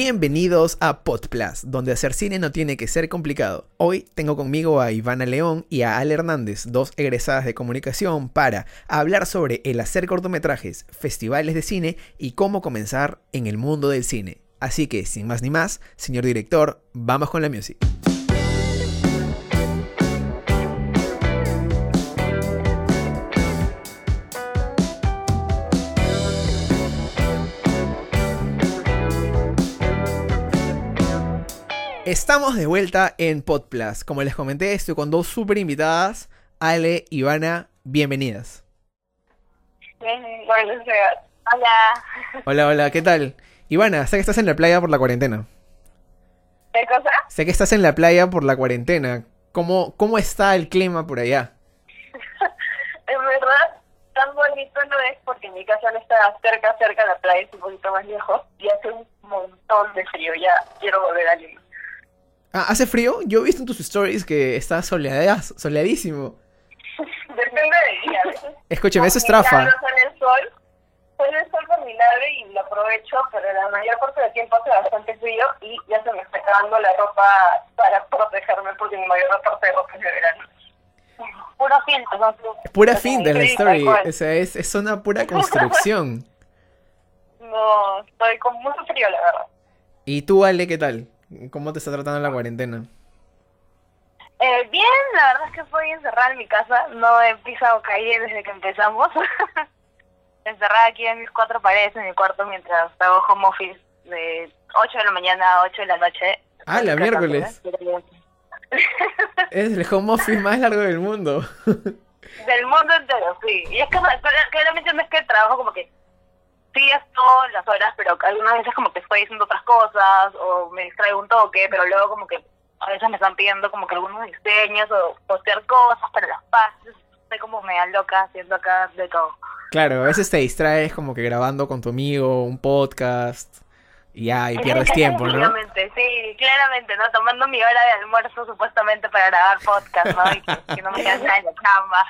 Bienvenidos a Podplus, donde hacer cine no tiene que ser complicado. Hoy tengo conmigo a Ivana León y a Ale Hernández, dos egresadas de comunicación, para hablar sobre el hacer cortometrajes, festivales de cine y cómo comenzar en el mundo del cine. Así que, sin más ni más, señor director, vamos con la music. Estamos de vuelta en Podplus. Como les comenté, estoy con dos super invitadas, Ale y Ivana. Bienvenidas. Hola. Hola, hola, ¿qué tal? Ivana, sé que estás en la playa por la cuarentena. ¿Qué cosa? Sé que estás en la playa por la cuarentena. ¿Cómo, cómo está el clima por allá? en verdad, tan bonito no es porque mi casa no está cerca, cerca de la playa, es un poquito más lejos y hace un montón de frío. Ya quiero volver a Lima. Ah, ¿hace frío? Yo he visto en tus stories que está soleadas, soleadísimo. Depende del día. a veces Escúcheme, eso es trafa. sale el sol, sale el sol por mi lado y lo aprovecho, pero la mayor parte del tiempo hace bastante frío y ya se me está acabando la ropa para protegerme porque mi mayor parte de ropa es de verano. Puro filtro, no Pura fin de la story. O sea, es, es una pura construcción. No, estoy con mucho frío, la verdad. ¿Y tú, Ale, qué tal? ¿Cómo te está tratando la cuarentena? Eh, bien, la verdad es que estoy encerrada en mi casa. No he pisado calle desde que empezamos. encerrada aquí en mis cuatro paredes en mi cuarto mientras hago home office de 8 de la mañana a 8 de la noche. Ah, la miércoles. Es el home office más largo del mundo. Del mundo entero, sí. Y es que claramente no es que trabajo como que sí todas las horas, pero algunas veces como que estoy haciendo otras cosas o me distraigo un toque, pero luego como que a veces me están pidiendo como que algunos diseños o postear cosas para las pases. Estoy como media loca haciendo acá de todo. Claro, a veces te distraes como que grabando con tu amigo un podcast y ya, y pierdes tiempo, ¿no? Claramente, sí, claramente, ¿no? Tomando mi hora de almuerzo supuestamente para grabar podcast, ¿no? Y que, que no me nada en la chamba.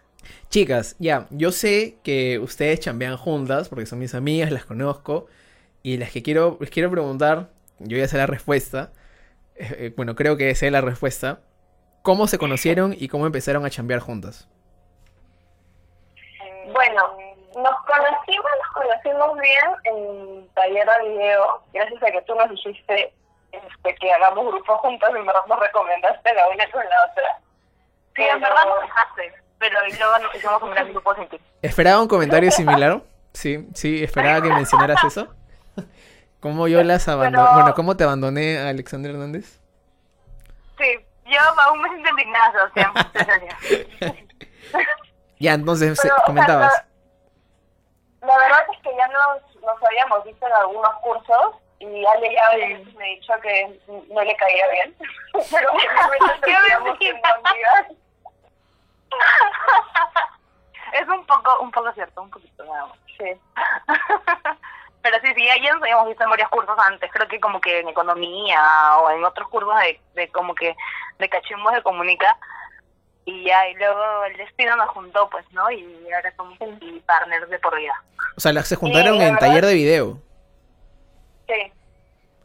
Chicas, ya, yo sé que ustedes chambean juntas porque son mis amigas, las conozco y las que quiero, les quiero preguntar, yo ya sé la respuesta, eh, eh, bueno, creo que sé la respuesta, ¿cómo se conocieron y cómo empezaron a chambear juntas? Bueno, nos conocimos, nos conocimos bien en taller de video, gracias a que tú nos dijiste este, que hagamos grupo juntos y en verdad nos recomendaste la una con la otra. Sí, en verdad nos dejaste, pero luego nos hicimos un gran grupo. ¿Esperaba un comentario similar? Sí, sí, esperaba que mencionaras eso. ¿Cómo yo las abandoné? Pero- Bueno, ¿cómo te abandoné a Alexander Hernández? Sí, yo aún me siento indignada, Sebastián. Ya, entonces o sea, comentabas. La, la verdad es que ya nos, nos habíamos visto en algunos cursos y Ale ya me ha dicho que no le caía bien. Pero finalmente terminamos siendo amigas. Es un poco, un poco cierto, un poquito nada más. Sí. Pero sí, sí, nos habíamos visto en varios cursos antes, creo que como que en economía o en otros cursos de, de como que de cachimbos de comunica. Y ya, y luego el destino nos juntó, pues, ¿no? Y ahora somos y partners de por vida. O sea, las se juntaron Sí, en verdad- taller de video. Sí.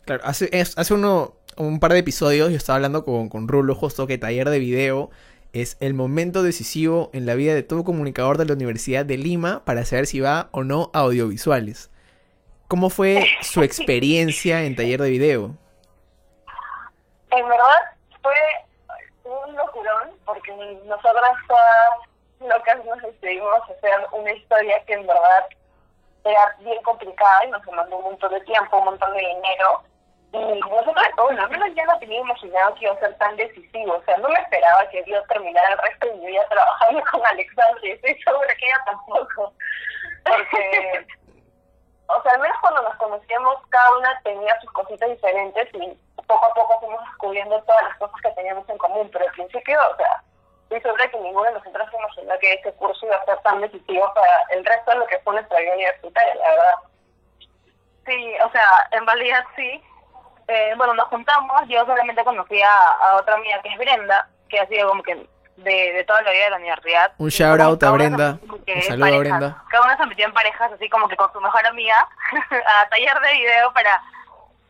Claro, hace, es- hace uno, un par de episodios yo estaba hablando con, con Rulo justo que taller de video es el momento decisivo en la vida de todo comunicador de la Universidad de Lima para saber si va o no a audiovisuales. ¿Cómo fue su experiencia en taller de video? En verdad fue un locurón porque nosotras todas locas nos decidimos hacer una historia que en verdad era bien complicada y nos demandó un montón de tiempo, un montón de dinero. Y nosotros, bueno, al menos ya no tenía imaginado que iba a ser tan decisivo. O sea, no me esperaba que yo terminara el resto de mi vida trabajando con Alexandra y estoy segura que ella tampoco. Porque o sea, al menos cuando nos conocíamos, cada una tenía sus cositas diferentes y poco a poco fuimos descubriendo todas las cosas que teníamos en común. Pero al principio, o sea, estoy segura que ninguno de nosotros se imaginó que este curso iba a ser tan decisivo para el resto de lo que fue nuestra vida universitaria, la verdad. Sí, o sea, en realidad sí. Eh, bueno, nos juntamos, yo solamente conocí a, a otra amiga que es Brenda, que ha sido como que de, de toda la vida de la universidad. Un shout out a Brenda. Un saludo a. Brenda. Cada una se metió en parejas, así como que con su mejor amiga, a taller de video para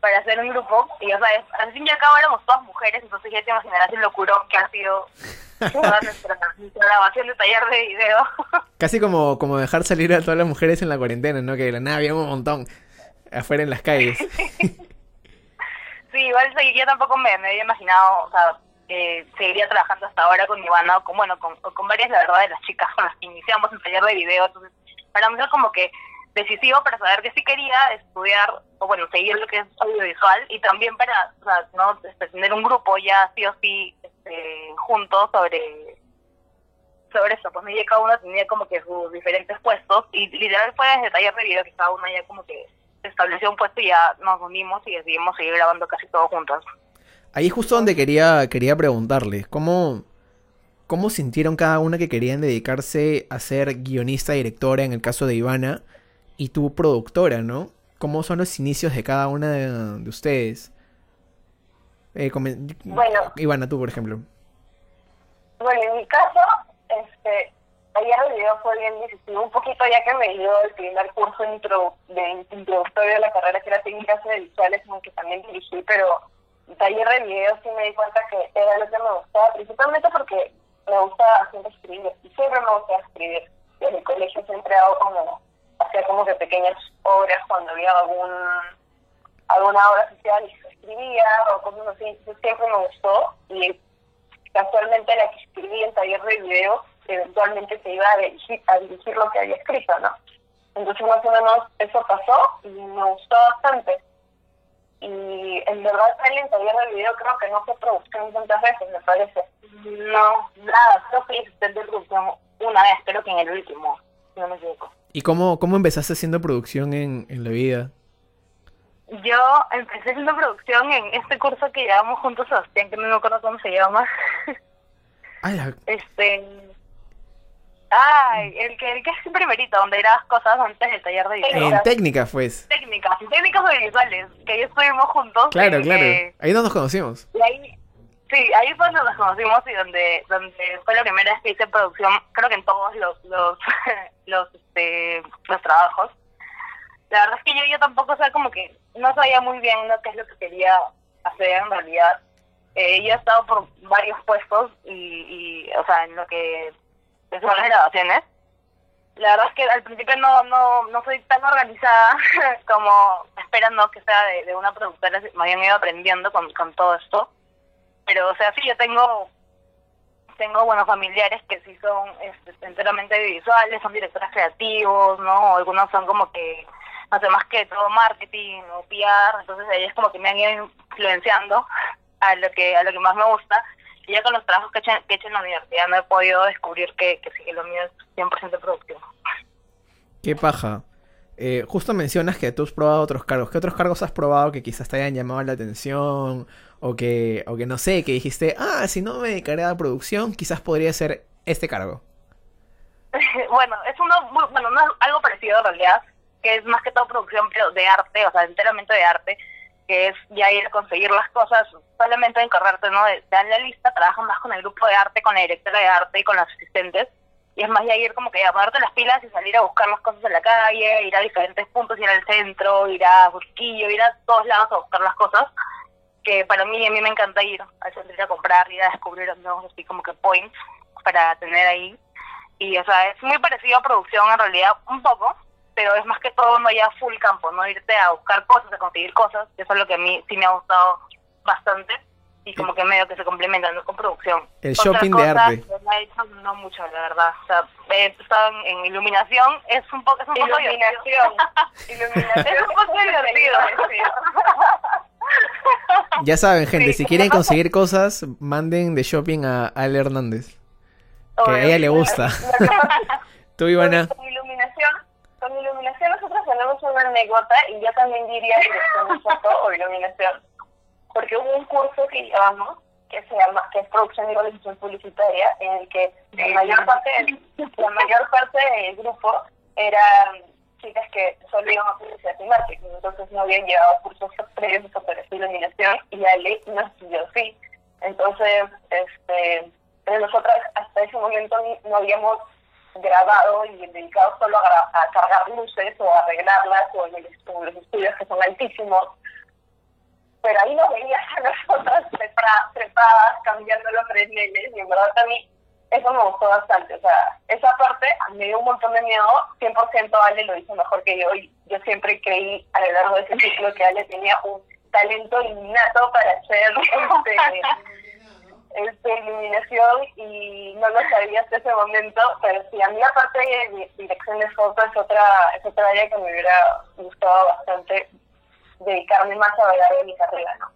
para hacer un grupo. Y, o sea, al fin y al cabo éramos todas mujeres, entonces ya te imaginarás el locurón que ha sido toda nuestra, nuestra grabación de taller de video. Casi como, como dejar salir a todas las mujeres en la cuarentena, ¿no? Que de la nada había un montón afuera en las calles. Sí, igual yo tampoco me, había imaginado, o sea, eh, seguiría trabajando hasta ahora con Ivana o con, bueno, con, con varias, la verdad, de las chicas con las que iniciamos el taller de video. Entonces, para mí es como que decisivo para saber que sí quería estudiar, o bueno, seguir lo que es audiovisual y también para, o sea, ¿no? Este, tener un grupo ya sí o sí este, juntos sobre sobre eso, pues ya cada uno tenía como que sus diferentes puestos y literal fue desde taller de video que cada uno ya como que estableció un puesto y ya nos unimos y decidimos seguir grabando casi todos juntos. Ahí justo donde quería, quería preguntarles, ¿cómo, ¿cómo sintieron cada una que querían dedicarse a ser guionista, directora, en el caso de Ivana, y tu productora, ¿no? ¿Cómo son los inicios de cada una de, ustedes? Eh, bueno, Ivana, tú, por ejemplo. Bueno, en mi caso, este, ayer el video fue bien decisivo, un poquito ya que me dio el primer curso intro, de introductorio de la carrera, que era técnicas visuales, que también dirigí, pero taller de video sí me di cuenta que era lo que me gustaba, principalmente porque me gustaba siempre escribir, y siempre me gustaba escribir. Desde el colegio siempre hago como, hacía como que pequeñas obras cuando había algún alguna obra social y escribía o cosas así, siempre me gustó y casualmente la que escribí en taller de video eventualmente se iba a dirigir, a dirigir lo que había escrito, ¿no? Entonces más o menos eso pasó y me gustó bastante. Y en verdad el taller del video creo que no fue producción tantas veces, me parece. No, nada, creo que hice de producción una vez, creo que en el último, no me equivoco. ¿Y cómo, cómo empezaste haciendo producción en, en la vida? Yo empecé haciendo producción en este curso que llevamos juntos, Sebastián, que no me acuerdo cómo se llama. Ah, Este, Ay, el que, el que es primerito, donde grabas cosas antes del taller de video. En técnicas, pues. Técnicas, técnicas audiovisuales, que ahí estuvimos juntos. Claro, claro. ahí no nos conocimos. Y ahí, sí, ahí fue donde nos conocimos y donde, donde fue la primera vez que hice producción, creo que en todos los, los, los, este, los trabajos. La verdad es que yo, yo tampoco, o sea, como que no sabía muy bien lo que es lo que quería hacer en realidad. Eh, yo he estado por varios puestos y, y, o sea, en lo que son las grabaciones. La verdad es que al principio no, no, no soy tan organizada como esperando que sea de, una productora, me habían ido aprendiendo con, con todo esto. Pero, o sea, sí, yo tengo tengo buenos familiares que sí son este, enteramente visuales, son directores creativos, ¿no? Algunos son como que no sé más que todo marketing o PR, entonces ellos como que me han ido influenciando a lo que a lo que más me gusta y ya con los trabajos que he, hecho, en la universidad no he podido descubrir que, que sí, que lo mío es 100% productivo. Qué paja. Eh, justo mencionas que tú has probado otros cargos. ¿Qué otros cargos has probado que quizás te hayan llamado la atención? O que, o que no sé, que dijiste, ah, si no me dedicaré a la producción, quizás podría ser este cargo. bueno, es uno muy, bueno, algo parecido en realidad, que es más que todo producción, pero de arte, o sea, enteramente de arte que es ya ir a conseguir las cosas, solamente encargarte, ¿no? De, dar la lista, trabajas más con el grupo de arte, con la directora de arte y con los asistentes. Y es más ya ir como que a ponerte las pilas y salir a buscar las cosas en la calle, ir a diferentes puntos, ir al centro, ir a Busquillo, ir a todos lados a buscar las cosas. Que para mí, a mí me encanta ir al centro, ir a comprar, ir a descubrir nuevos así como que points para tener ahí. Y, o sea, es muy parecido a producción en realidad, un poco, pero es más que todo no ya full campo, no irte a buscar cosas, a conseguir cosas, eso es lo que a mí sí me ha gustado bastante y como que medio que se complementan con producción. El shopping de arte. no mucho, la verdad. O sea, he estado en, iluminación, es un poco es un iluminación. iluminación. Es un poco divertido. ya saben, gente, si quieren conseguir cosas, manden de shopping a Ale Hernández. Que a ella le gusta. Tú, Ivana. Con iluminación nosotros tenemos una anécdota y yo también diría dirección de foto o iluminación. Porque hubo un curso que llevamos que se llama, que es producción y realización publicitaria, en el que la mayor parte del, la mayor parte del grupo eran chicas que solo iban a publicidad y marketing, entonces no habían llevado cursos previos de fotografía y iluminación y Ale nos estudió sí. Entonces, este, nosotras hasta ese momento no habíamos grabado y dedicado solo a, cargar luces o a arreglarlas o en, los estudios que son altísimos. pero ahí nos veías a nosotras trepadas, cambiando los freneles, y en verdad a mí eso me gustó bastante. O sea, esa parte me dio un montón de miedo. 100% Ale lo hizo mejor que yo. Y yo siempre creí a lo largo de ese ciclo que Ale tenía un talento innato para hacer este, este, iluminación y no lo sabía hasta ese momento. Pero sí, a mí la parte de dirección de foto es otra, es otra área que me hubiera gustado bastante dedicarme más a hablar de mi carrera, ¿no?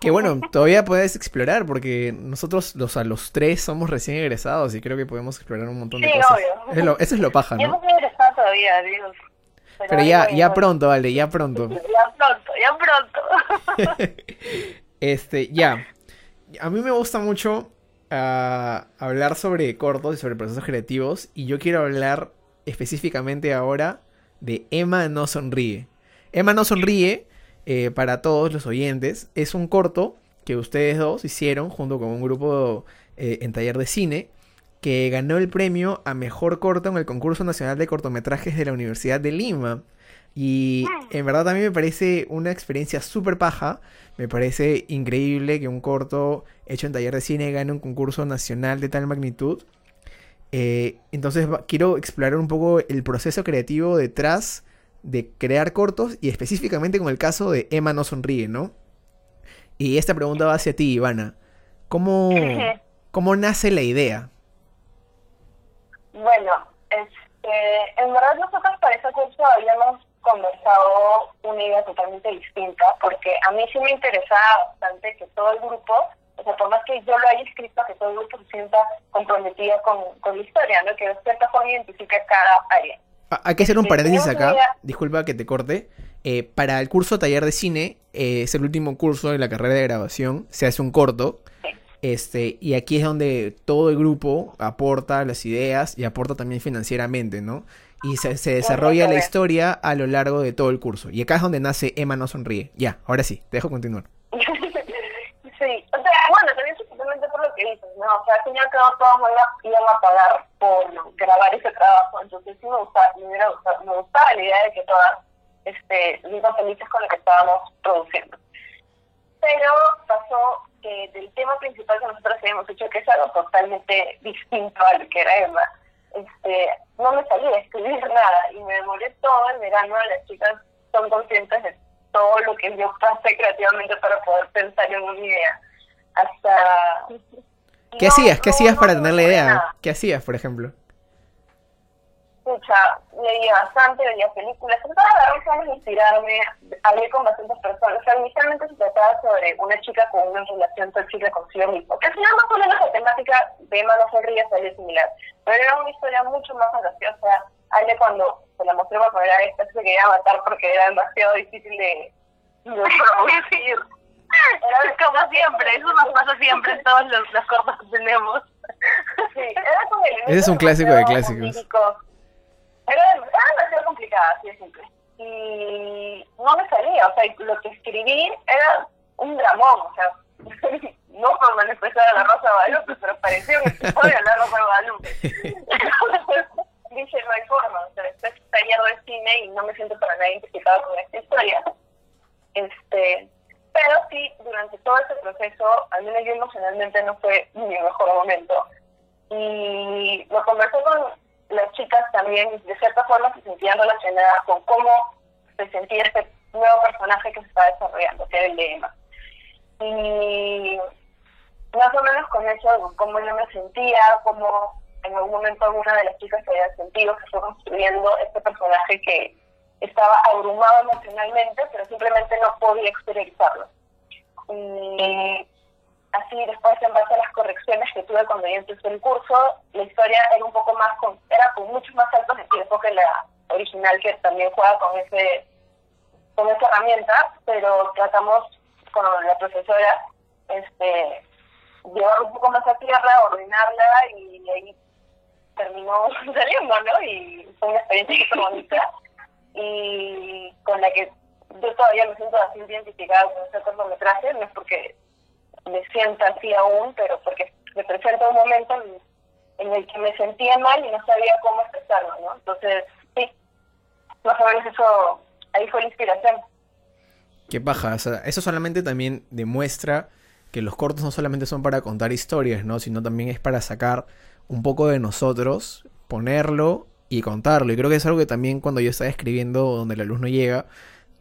Que bueno, todavía puedes explorar porque nosotros los a los tres somos recién egresados y creo que podemos explorar un montón de sí, cosas. Obvio. Eso es lo, paja, ¿no? Yo no soy egresada todavía, Dios. Pero, ya, ya pronto, vale, ya pronto. Ya pronto, ya pronto. este, ya. A mí me gusta mucho uh, hablar sobre cortos y sobre procesos creativos y yo quiero hablar específicamente ahora de Emma no sonríe. Emma no sonríe eh, para todos los oyentes. Es un corto que ustedes dos hicieron junto con un grupo eh, en taller de cine que ganó el premio a mejor corto en el concurso nacional de cortometrajes de la Universidad de Lima. Y en verdad a mí me parece una experiencia súper paja. Me parece increíble que un corto hecho en taller de cine gane un concurso nacional de tal magnitud. Eh, entonces quiero explorar un poco el proceso creativo detrás de crear cortos y específicamente con el caso de Emma no sonríe, ¿no? Y esta pregunta va hacia ti, Ivana. ¿Cómo, cómo nace la idea? Bueno, este, en verdad nosotros para ese curso habíamos conversado una idea totalmente distinta, porque a mí sí me interesaba bastante que todo el grupo, o sea, por más que yo lo haya escrito, que todo el grupo se sienta comprometido con, con la historia, ¿no? Que de cierta forma identifique cada área. Ah, hay que hacer un paréntesis acá, disculpa que te corte. Eh, para el curso taller de cine, eh, es el último curso de la carrera de grabación, se hace un corto. Este, y aquí es donde todo el grupo aporta las ideas y aporta también financieramente, ¿no? Y se, se desarrolla la historia a lo largo de todo el curso. Y acá es donde nace Emma no sonríe. Ya, ahora sí, te dejo continuar. sí, o sea, bueno, también simplemente por lo que dices, ¿no? O sea, al final todos iban a pagar por grabar ese trabajo, entonces sí me gustaba, me, hubiera gustado, me gustaba la idea de que todas este, vivan felices con lo que estábamos produciendo. Pero pasó que del tema principal que nosotros habíamos hecho, que es algo totalmente distinto a lo que era Emma, este, no me salía a escribir nada y me demoré todo el verano. Las chicas son conscientes de todo lo que yo pasé creativamente para poder pensar en una idea. Hasta. ¿Qué hacías? ¿Qué hacías para tener la idea? ¿Qué hacías, por ejemplo? Escucha, leía bastante, veía películas, trataba de agarrar de inspirarme, hablé con bastantes personas. O sea, inicialmente se trataba sobre una chica con una relación tóxica consigo mismo, que al final más o menos la temática de Emma no sonríe salió similar, pero era una historia mucho más graciosa. Ale cuando se la mostré por primera vez, se quería matar porque era demasiado difícil de, de producir. Era como siempre, eso nos pasa siempre en todos los, los cortos que tenemos. Sí, era como Ese es un clásico de clásicos. Era, demasiado complicada, así de simple. Y no me salía, o sea, lo que escribí era un dramón, o sea, no por manifestar a la Rosa de pero parecía un episodio de la Rosa de Guadalupe. Dije, no hay forma, o sea, estoy taller de cine y no me siento para nada identificado con esta historia. Este, pero sí, durante todo ese proceso, al menos yo emocionalmente no fue mi mejor momento. Y lo conversé con las chicas también de cierta forma se sentían relacionadas con cómo se sentía este nuevo personaje que se está desarrollando, que era el de Emma. Y más o menos con eso, cómo yo me sentía, cómo en algún momento alguna de las chicas se había sentido que fue construyendo este personaje que estaba abrumado emocionalmente, pero simplemente no podía exteriorizarlo. Y así después en base a las correcciones que tuve cuando yo empecé el curso, la historia era un poco más, con, era con muchos más saltos de tiempo que la original que también juega con ese con esa herramienta, pero tratamos con la profesora este llevar un poco más a tierra, ordenarla y ahí terminó saliendo, ¿no? Y fue una experiencia muy bonita y con la que yo todavía me siento así identificada con ese cortometraje, no es porque me siento así aún, pero porque me presenta un momento en, el que me sentía mal y no sabía cómo expresarlo, ¿no? Entonces, sí, más o menos eso, ahí fue la inspiración. Qué paja, o sea, eso solamente también demuestra que los cortos no solamente son para contar historias, ¿no? Sino también es para sacar un poco de nosotros, ponerlo y contarlo. Y creo que es algo que también cuando yo estaba escribiendo donde la luz no llega,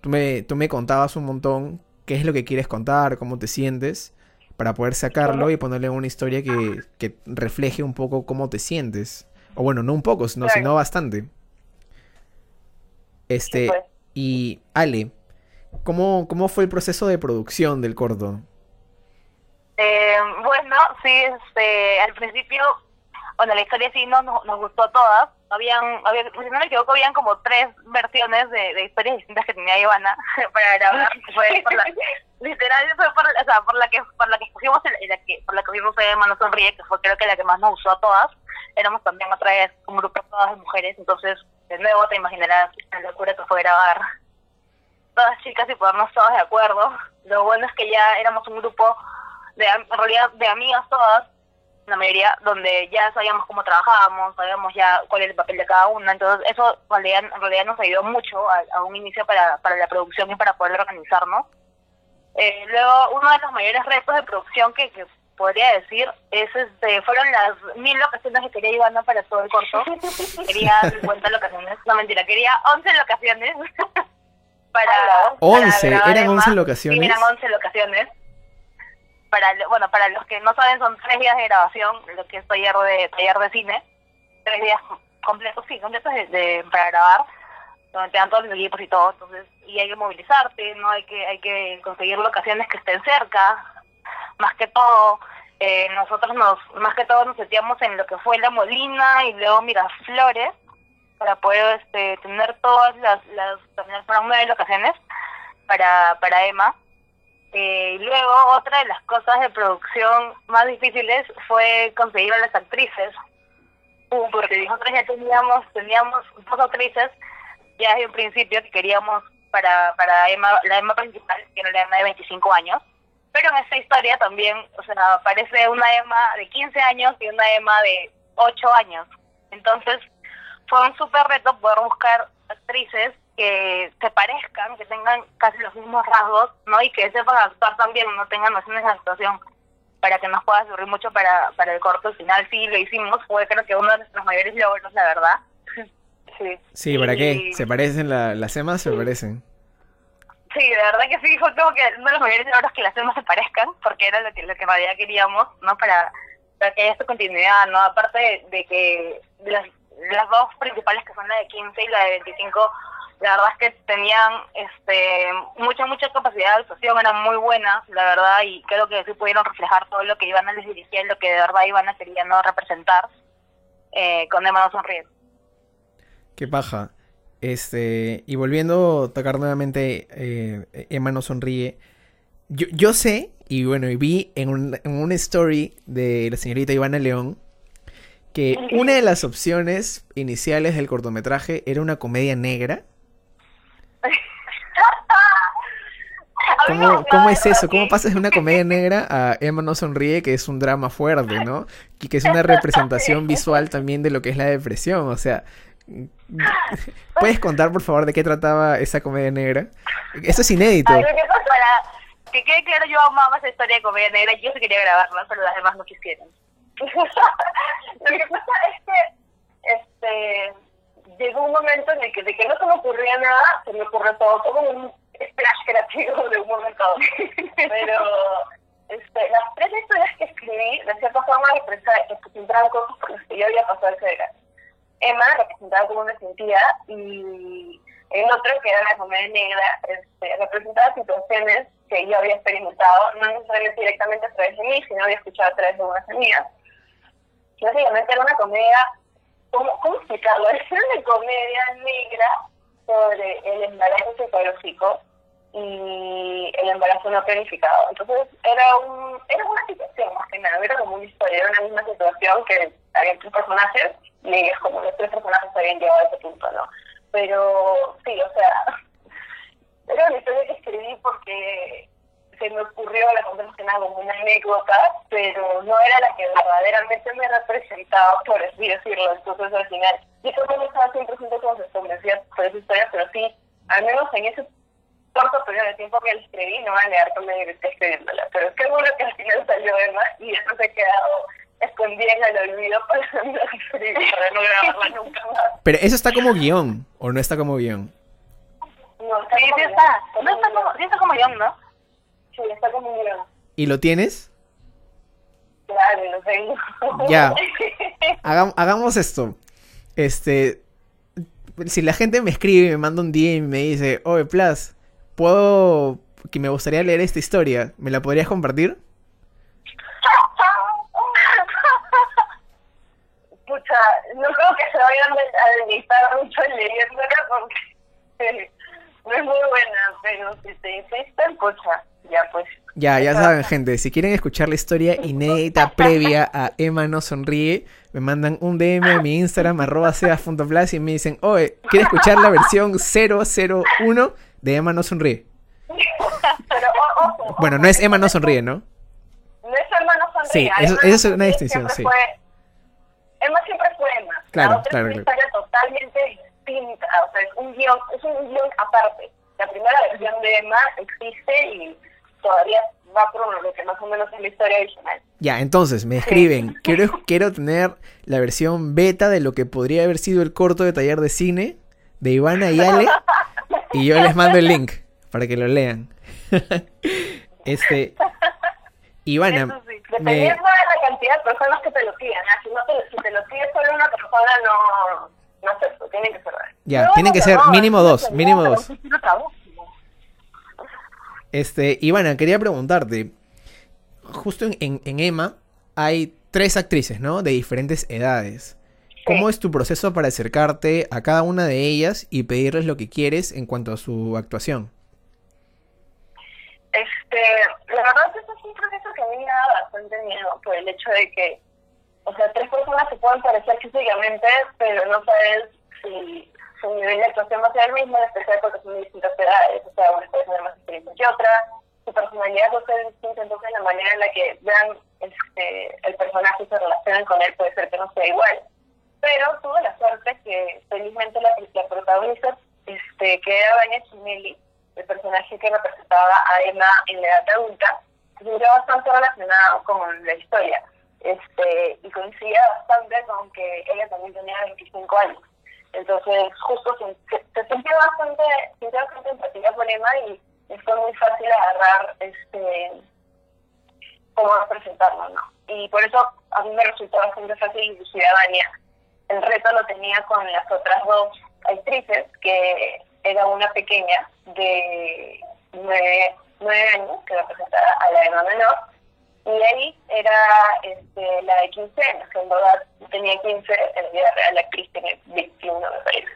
tú me, tú me contabas un montón qué es lo que quieres contar, cómo te sientes, para poder sacarlo y ponerle una historia que, que refleje un poco cómo te sientes. O bueno, no un poco, sino, sino bastante. Este, pues. y Ale, ¿cómo, ¿cómo fue el proceso de producción del corto? Eh, bueno, sí, este, al principio, bueno, la historia sí nos, nos gustó a todas. Habían, había, si no me equivoco, habían como tres versiones de, de historias distintas que tenía Ivana para grabar. Fue por la, literal, fue por, por la que por la que escogimos, el- la que, por la que vimos fue Mano Sonríe, que fue creo que la que más nos gustó a todas. Éramos también otra vez un grupo todas de mujeres, entonces de nuevo te imaginarás la locura que fue grabar todas chicas y ponernos todas de acuerdo. Lo bueno es que ya éramos un grupo de en realidad de amigas todas, la mayoría, donde ya sabíamos cómo trabajábamos, sabíamos ya cuál es el papel de cada una, entonces eso en realidad, en realidad nos ayudó mucho a, a un inicio para, para la producción y para poder organizarnos. Eh, luego, uno de los mayores retos de producción que, que podría decir es este fueron las mil locaciones que quería Ivana para todo el corto. Quería 50 locaciones, no mentira, quería 11 locaciones para, para 11, grabar eran Emma. 11 Sí, locaciones. eran 11 locaciones. Para, lo- bueno, para los que no saben, son tres días de grabación, lo que es taller de, taller de cine. Tres días completos, sí, completos de, de- para grabar, donde te dan todos los equipos y todo. Entonces, y hay que movilizarte, no hay que hay que conseguir locaciones que estén cerca. Más que todo, eh, nosotros nos, más que todo nos sentíamos en lo que fue La Molina y luego Miraflores, para poder este, tener todas las, las, también fueron nueve locaciones para, para Emma. Eh, y luego otra de las cosas de producción más difíciles fue conseguir a las actrices, Uh, porque nosotros ya teníamos teníamos dos actrices ya desde un principio que queríamos para para Emma, la Emma principal, que era la Emma de 25 años, pero en esta historia también, o sea, aparece una Emma de 15 años y una Emma de 8 años. Entonces, fue un súper reto poder buscar actrices que se parezcan, que tengan casi los mismos rasgos, ¿no? Y que sepan actuar también, no tengan nociones de actuación, para que nos pueda servir mucho para, para el corto. Al final sí lo hicimos, fue creo que uno de nuestros mayores logros, la verdad. Sí. Sí, ¿para qué? ¿Se parecen la- las emas? Se parecen. Sí, de verdad que sí, fue como que uno de los mayores logros que las temas se parezcan, porque era lo que, lo que en realidad queríamos, ¿no? Para, para que haya esta continuidad, ¿no? Aparte de, que las, las dos principales, que son la de 15 y la de 25, la verdad es que tenían este mucha, mucha capacidad de actuación, eran muy buenas, la verdad, y creo que sí pudieron reflejar todo lo que Ivana les dirigía lo que de verdad Ivana quería no representar eh, con Emma no sonríe. Qué paja. Este, y volviendo a tocar nuevamente eh, Emma no sonríe. Yo, yo sé, y bueno, y vi en un, en una story de la señorita Ivana León, que una de las opciones iniciales del cortometraje era una comedia negra. ¿Cómo, cómo es eso? ¿Cómo pasas de una comedia negra a Emma no sonríe, que es un drama fuerte, ¿no? Y que es una representación visual también de lo que es la depresión. O sea, ¿puedes contar por favor de qué trataba esa comedia negra? Eso es inédito. Ay, para que quede claro, yo amaba esa historia de comedia negra yo quería grabarla, pero las demás no quisieron. Lo que pasa es que este llegó un momento en el que de que no se me ocurría nada, se me ocurrió todo, como un splash creativo de un momento a otro. Pero este, las tres historias que escribí, de cierta forma, representa- representaban cosas por las que yo había pasado ese verano. Emma representaba cómo me sentía y el otro, que era la comedia negra, este, representaba situaciones que yo había experimentado, no necesariamente directamente a través de mí, sino había escuchado a través de unas amigas. Básicamente era una comedia, ¿cómo, cómo explicarlo? Era una comedia negra sobre el embarazo psicológico y el embarazo no planificado. Entonces era un era una situación más que nada, era como una historia, era una misma situación que había tres personajes y ellos como los tres personajes se habían llevado a ese punto, ¿no? Pero sí, o sea, era una historia que escribí porque se me ocurrió, la que nada como una anécdota, pero no era la que verdaderamente me representaba, por así decirlo. Entonces al final, yo también estaba 100% como se convencía por esa historia, pero sí, al menos en ese corto periodo de tiempo que la escribí, no va a negar que me divertí escribiéndola. Pero es que bueno que al final salió Emma y eso se ha quedado escondida en el olvido para no escribir, para no grabarla nunca más. Pero eso está como guion, ¿o no está como guion? No, está Sí, como sí guion. está. No está como, sí está como yo, ¿no? Sí, está como guion. ¿Y lo tienes? Claro, lo tengo. Ya. Hagam- hagamos esto. Este. Si la gente me escribe, me manda un DM y me dice, oye, Plas, ¿puedo. que me gustaría leer esta historia? ¿Me la podrías compartir? Pucha, no creo que se vayan a deleitar mucho en leyéndola porque no es muy buena, pero si te insisten, pucha, ya pues. Ya, ya saben, gente, si quieren escuchar la historia inédita previa a Emma no sonríe, me mandan un DM a mi Instagram, arroba sebas.plas y me dicen, oye, ¿quieres escuchar la versión 001 de Emma no sonríe? Pero o- ojo, Bueno, no es Emma no sonríe, ¿no? No es Emma no sonríe. Sí, eso- es una distinción, sí. fue- Emma siempre fue Emma. Claro, la otra claro, es una claro. historia totalmente distinta. O sea, es un guion, es un guion aparte. La primera versión de Emma existe y todavía va por lo que más o menos es la historia original. Ya, entonces me escriben, quiero, quiero tener la versión beta de lo que podría haber sido el corto de taller de cine de Ivana y Ale y yo les mando el link para que lo lean. este, Ivana, sí. me, Dependiendo de la cantidad de personas que te lo pidan. ¿ah? Si, no te, si te lo pide solo una persona, no, no acepto. Tiene que ser ya, No, tienen que no, ser mínimo dos, mínimo dos. Este, Ivana, quería preguntarte, justo en, en, en Emma hay tres actrices, ¿no? De diferentes edades. ¿Cómo es tu proceso para acercarte a cada una de ellas y pedirles lo que quieres en cuanto a su actuación? Este, la verdad es que es un proceso que a mí me da bastante miedo por el hecho de que, o sea, tres personas se pueden parecer físicamente, pero no sabes si su nivel de actuación va a ser el mismo, en especial porque son de distintas edades, o sea, una puede tener más experiencia que otra, su personalidad va a ser distinta, entonces la manera en la que vean este, el personaje y se relacionan con él puede ser que no sea igual. Pero tuve la suerte que felizmente la, la protagonista, este, que era Vania Chinelli, el personaje que representaba a Emma en la edad adulta, se sintió bastante relacionado con la historia. Este, y coincidía bastante con que ella también tenía 25 años. Entonces, justo se, se, se sintió bastante, sintió bastante empatía por Emma y, fue muy fácil agarrar este cómo representarlo, ¿no? Y por eso a mí me resultó bastante fácil inclusive a Vania. El reto lo tenía con las otras dos actrices, que era una pequeña de nueve, nueve años, que representaba a la Emma menor, y ahí era este, la de 15 años, que en verdad tenía 15, en la vida real la actriz tiene 21, me parece.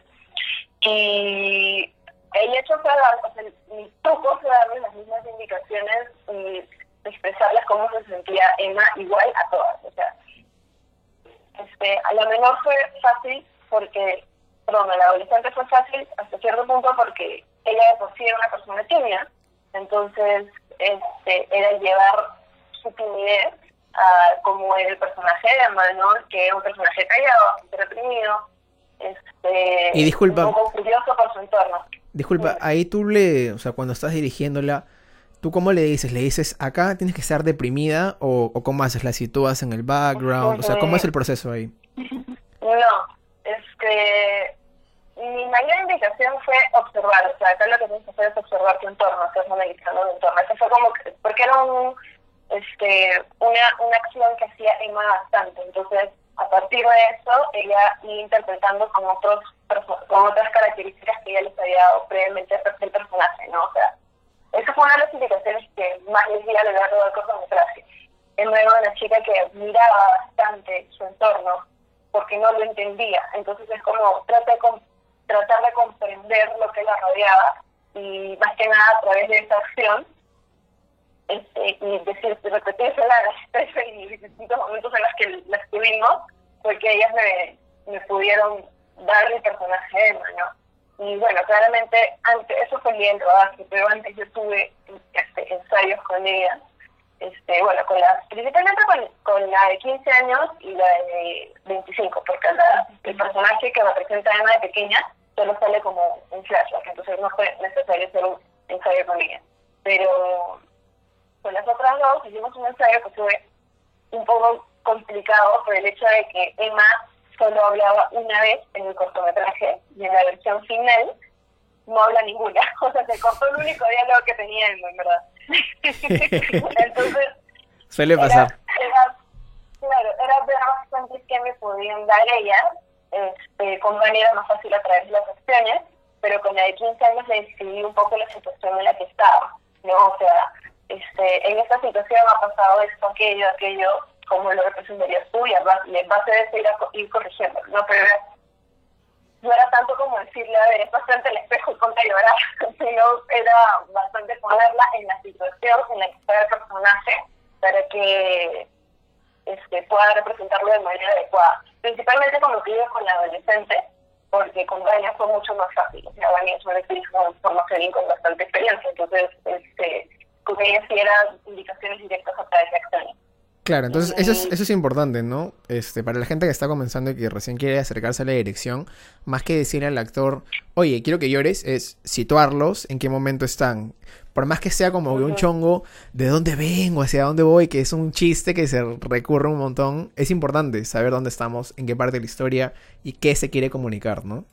Y el hecho fue dar, o sea, mi fue darle las mismas indicaciones y expresarles cómo se sentía Emma igual a todas. O sea, este, a la menor fue fácil porque, perdón, a la adolescente fue fácil hasta cierto punto porque ella de por sí era una persona tímida, entonces este, era llevar su timidez a como era el personaje de ¿no? Que era un personaje callado, reprimido, este, Y disculpa. un poco curioso por su entorno. Disculpa, Sí. ahí tú le, o sea, cuando estás dirigiéndola, ¿tú cómo le dices? ¿Le dices acá tienes que estar deprimida o, o cómo haces? ¿La sitúas en el background? O sea, ¿cómo es el proceso ahí? No, este, mi mayor indicación fue observar, o sea, acá lo que tienes que hacer es observar tu entorno, estás analizando tu entorno. Eso fue como que, porque era un, este, una, una acción que hacía Emma bastante, entonces a partir de eso ella iba interpretando con otros con otras características que ella les había dado previamente del personaje, ¿no? O sea, esa fue una de las indicaciones que más les di a lo largo del cortometraje. Emma era una chica que miraba bastante su entorno porque no lo entendía. Entonces es como trata de tratar de comprender lo que la rodeaba y más que nada a través de esa acción este, y decir, repetírsela a las tres y distintos momentos en los que las tuvimos, porque ellas me, me pudieron dar el personaje de Emma, ¿no? Y bueno, claramente, antes, eso fue rodaje, pero antes yo tuve este, ensayos con ella, este, bueno, con la, principalmente con, con la de 15 años y la de 25, porque el personaje que representa a Emma de pequeña solo sale como un flashback, entonces no fue necesario hacer un, ensayo con ella. Pero con las otras dos hicimos un ensayo que fue un poco complicado por el hecho de que Emma solo hablaba una vez en el cortometraje y en la versión final no habla ninguna. O sea, se cortó el único diálogo que tenía en verdad. Entonces... Suele pasar. Era, claro, era ver bastante que me podían dar ellas. Este, con manera era más fácil a través de las acciones, pero con la de 15 años le describí un poco la situación en la que estaba. ¿no? O sea, este, en esta situación ha pasado esto, aquello, aquello, como lo representarías tú, y en base a eso ir, a, ir corrigiendo. No, pero no era tanto como decirle, a ver, es bastante el espejo y ponte a llorar, sino era bastante ponerla en la situación en la que está el personaje para que este, pueda representarlo de manera adecuada. Principalmente con lo que digo con la adolescente, porque con Dania fue mucho más fácil. O sea, Dania es una actriz con formación con bastante experiencia, entonces este, con ella sí eran indicaciones directas a través de acciones. Claro, entonces eso es, eso es importante, ¿no? Este, para la gente que está comenzando y que recién quiere acercarse a la dirección, más que decirle al actor, oye, quiero que llores, es situarlos en qué momento están. Por más que sea como un chongo, de dónde vengo, hacia dónde voy, que es un chiste que se recurre un montón, es importante saber dónde estamos, en qué parte de la historia y qué se quiere comunicar, ¿no?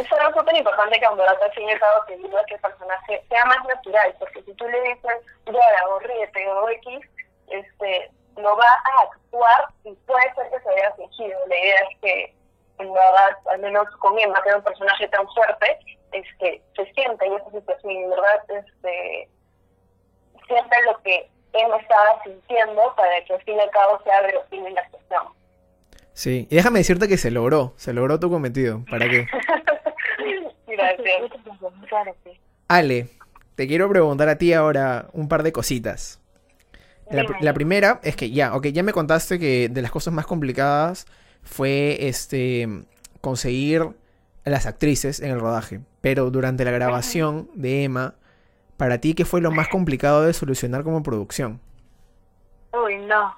Eso es súper importante que cuando al fin y al cabo te diga que el personaje sea más natural, porque si tú le dices, llora o ríete o X, este, lo va a actuar y puede ser que se vea fingido. La idea es que, en verdad, al menos con Emma, que es un personaje tan fuerte, es que se sienta en esa situación y en verdad este, siente lo que Emma estaba sintiendo para que al fin y al cabo se abra en la situación. Sí, y déjame decirte que se logró, se logró tu cometido. ¿Para qué? Ale, te quiero preguntar a ti ahora un par de cositas. La, primera es que ya, ok, ya me contaste que de las cosas más complicadas fue este conseguir las actrices en el rodaje. Pero durante la grabación de Emma, para ti, ¿qué fue lo más complicado de solucionar como producción? Uy, no.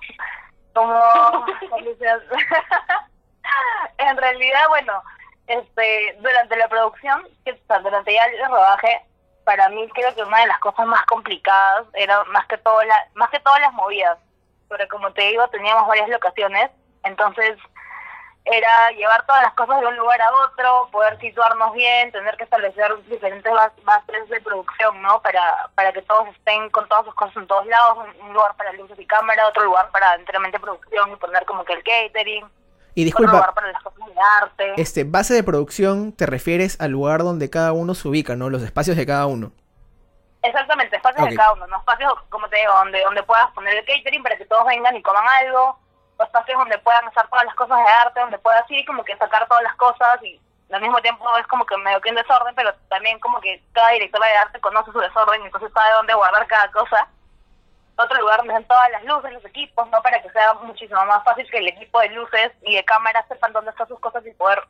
Como en realidad, bueno, este, durante la producción, durante ya el rodaje, para mí creo que una de las cosas más complicadas era más que todo la, más que todas las movidas, porque como te digo teníamos varias locaciones, entonces era llevar todas las cosas de un lugar a otro, poder situarnos bien, tener que establecer diferentes bases de producción, ¿no? Para, para que todos estén con todas sus cosas en todos lados, un lugar para luces y cámara, otro lugar para enteramente producción y poner como que el catering y disculpa, este, base de producción te refieres al lugar donde cada uno se ubica, ¿no? Los espacios de cada uno. Exactamente, espacios de cada uno, ¿no? Espacios, como te digo, donde, donde puedas poner el catering para que todos vengan y coman algo, o espacios donde puedan hacer todas las cosas de arte, donde puedas ir como que sacar todas las cosas y al mismo tiempo es como que medio que un desorden, pero también como que cada directora de arte conoce su desorden y entonces sabe dónde guardar cada cosa otro lugar donde están todas las luces, los equipos, ¿no? Para que sea muchísimo más fácil que el equipo de luces y de cámaras sepan dónde están sus cosas y poder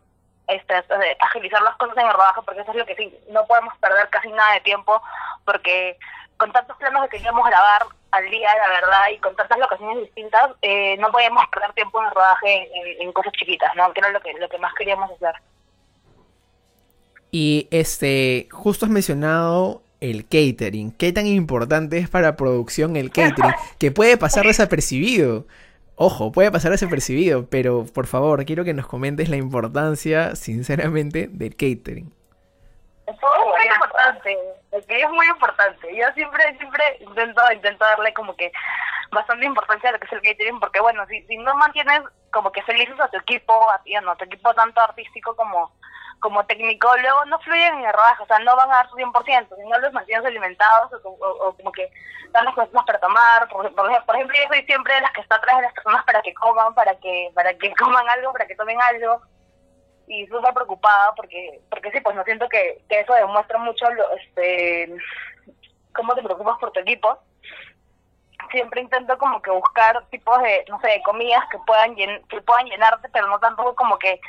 este, este, agilizar las cosas en el rodaje, porque eso es lo que sí, no podemos perder casi nada de tiempo, porque con tantos planos que queríamos grabar al día, la verdad, y con tantas locaciones distintas, eh, no podemos perder tiempo en el rodaje en, cosas chiquitas, ¿no? Que era lo que, lo que más queríamos hacer. Y este, justo has mencionado el catering. ¿Qué tan importante es para producción el catering? Que puede pasar desapercibido. Ojo, puede pasar desapercibido, pero por favor, quiero que nos comentes la importancia, sinceramente, del catering. Es muy importante, es muy importante. Yo siempre, siempre intento, intento darle como que bastante importancia a lo que es el catering, porque bueno, si, no mantienes como que felices a tu equipo, a, a tu equipo tanto artístico como como técnico, luego no fluyen en el rodaje, o sea, no van a dar su 100%, si no los mantienes alimentados o, como que dan las cosas para tomar, por, ejemplo, yo soy siempre de las que está atrás de las personas para que coman, para que para que coman algo, para que tomen algo, y súper preocupada porque porque sí, pues no siento que, que eso demuestra mucho lo, este cómo te preocupas por tu equipo. Siempre intento como que buscar tipos de, no sé, de comidas que puedan, que puedan llenarte, pero no tampoco como que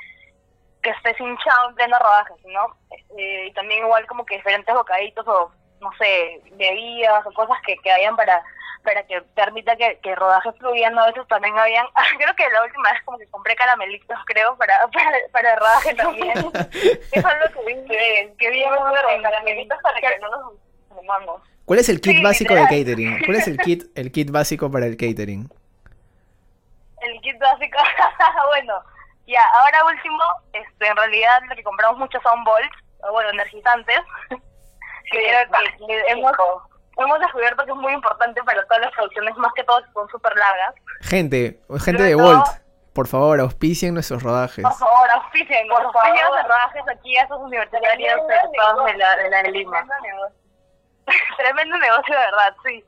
que estés hinchado en pleno rodaje, ¿no? Eh, y también igual como que diferentes bocaditos o, no sé, bebidas o cosas que, que hayan para, para que permita que, que el rodaje fluya, ¿no? A veces también habían, creo que la última vez como que compré caramelitos, creo, para, para, para el rodaje también. Eso es lo que vi, que, que vi caramelitos para que no nos fumamos. ¿Cuál es el kit básico de catering? ¿Cuál es el kit, el kit básico para el catering? El kit básico, bueno, ya, ahora último, este, en realidad lo que compramos mucho son bols, o bueno, energizantes, que, hemos, hemos descubierto que es muy importante para todas las producciones, más que todo son súper largas. Gente, gente de Volt, por favor, auspicien nuestros rodajes. Por favor, auspicien, por favor, de rodajes aquí a esos universitarios de la, de la de Lima. Tremendo negocio, de verdad, sí.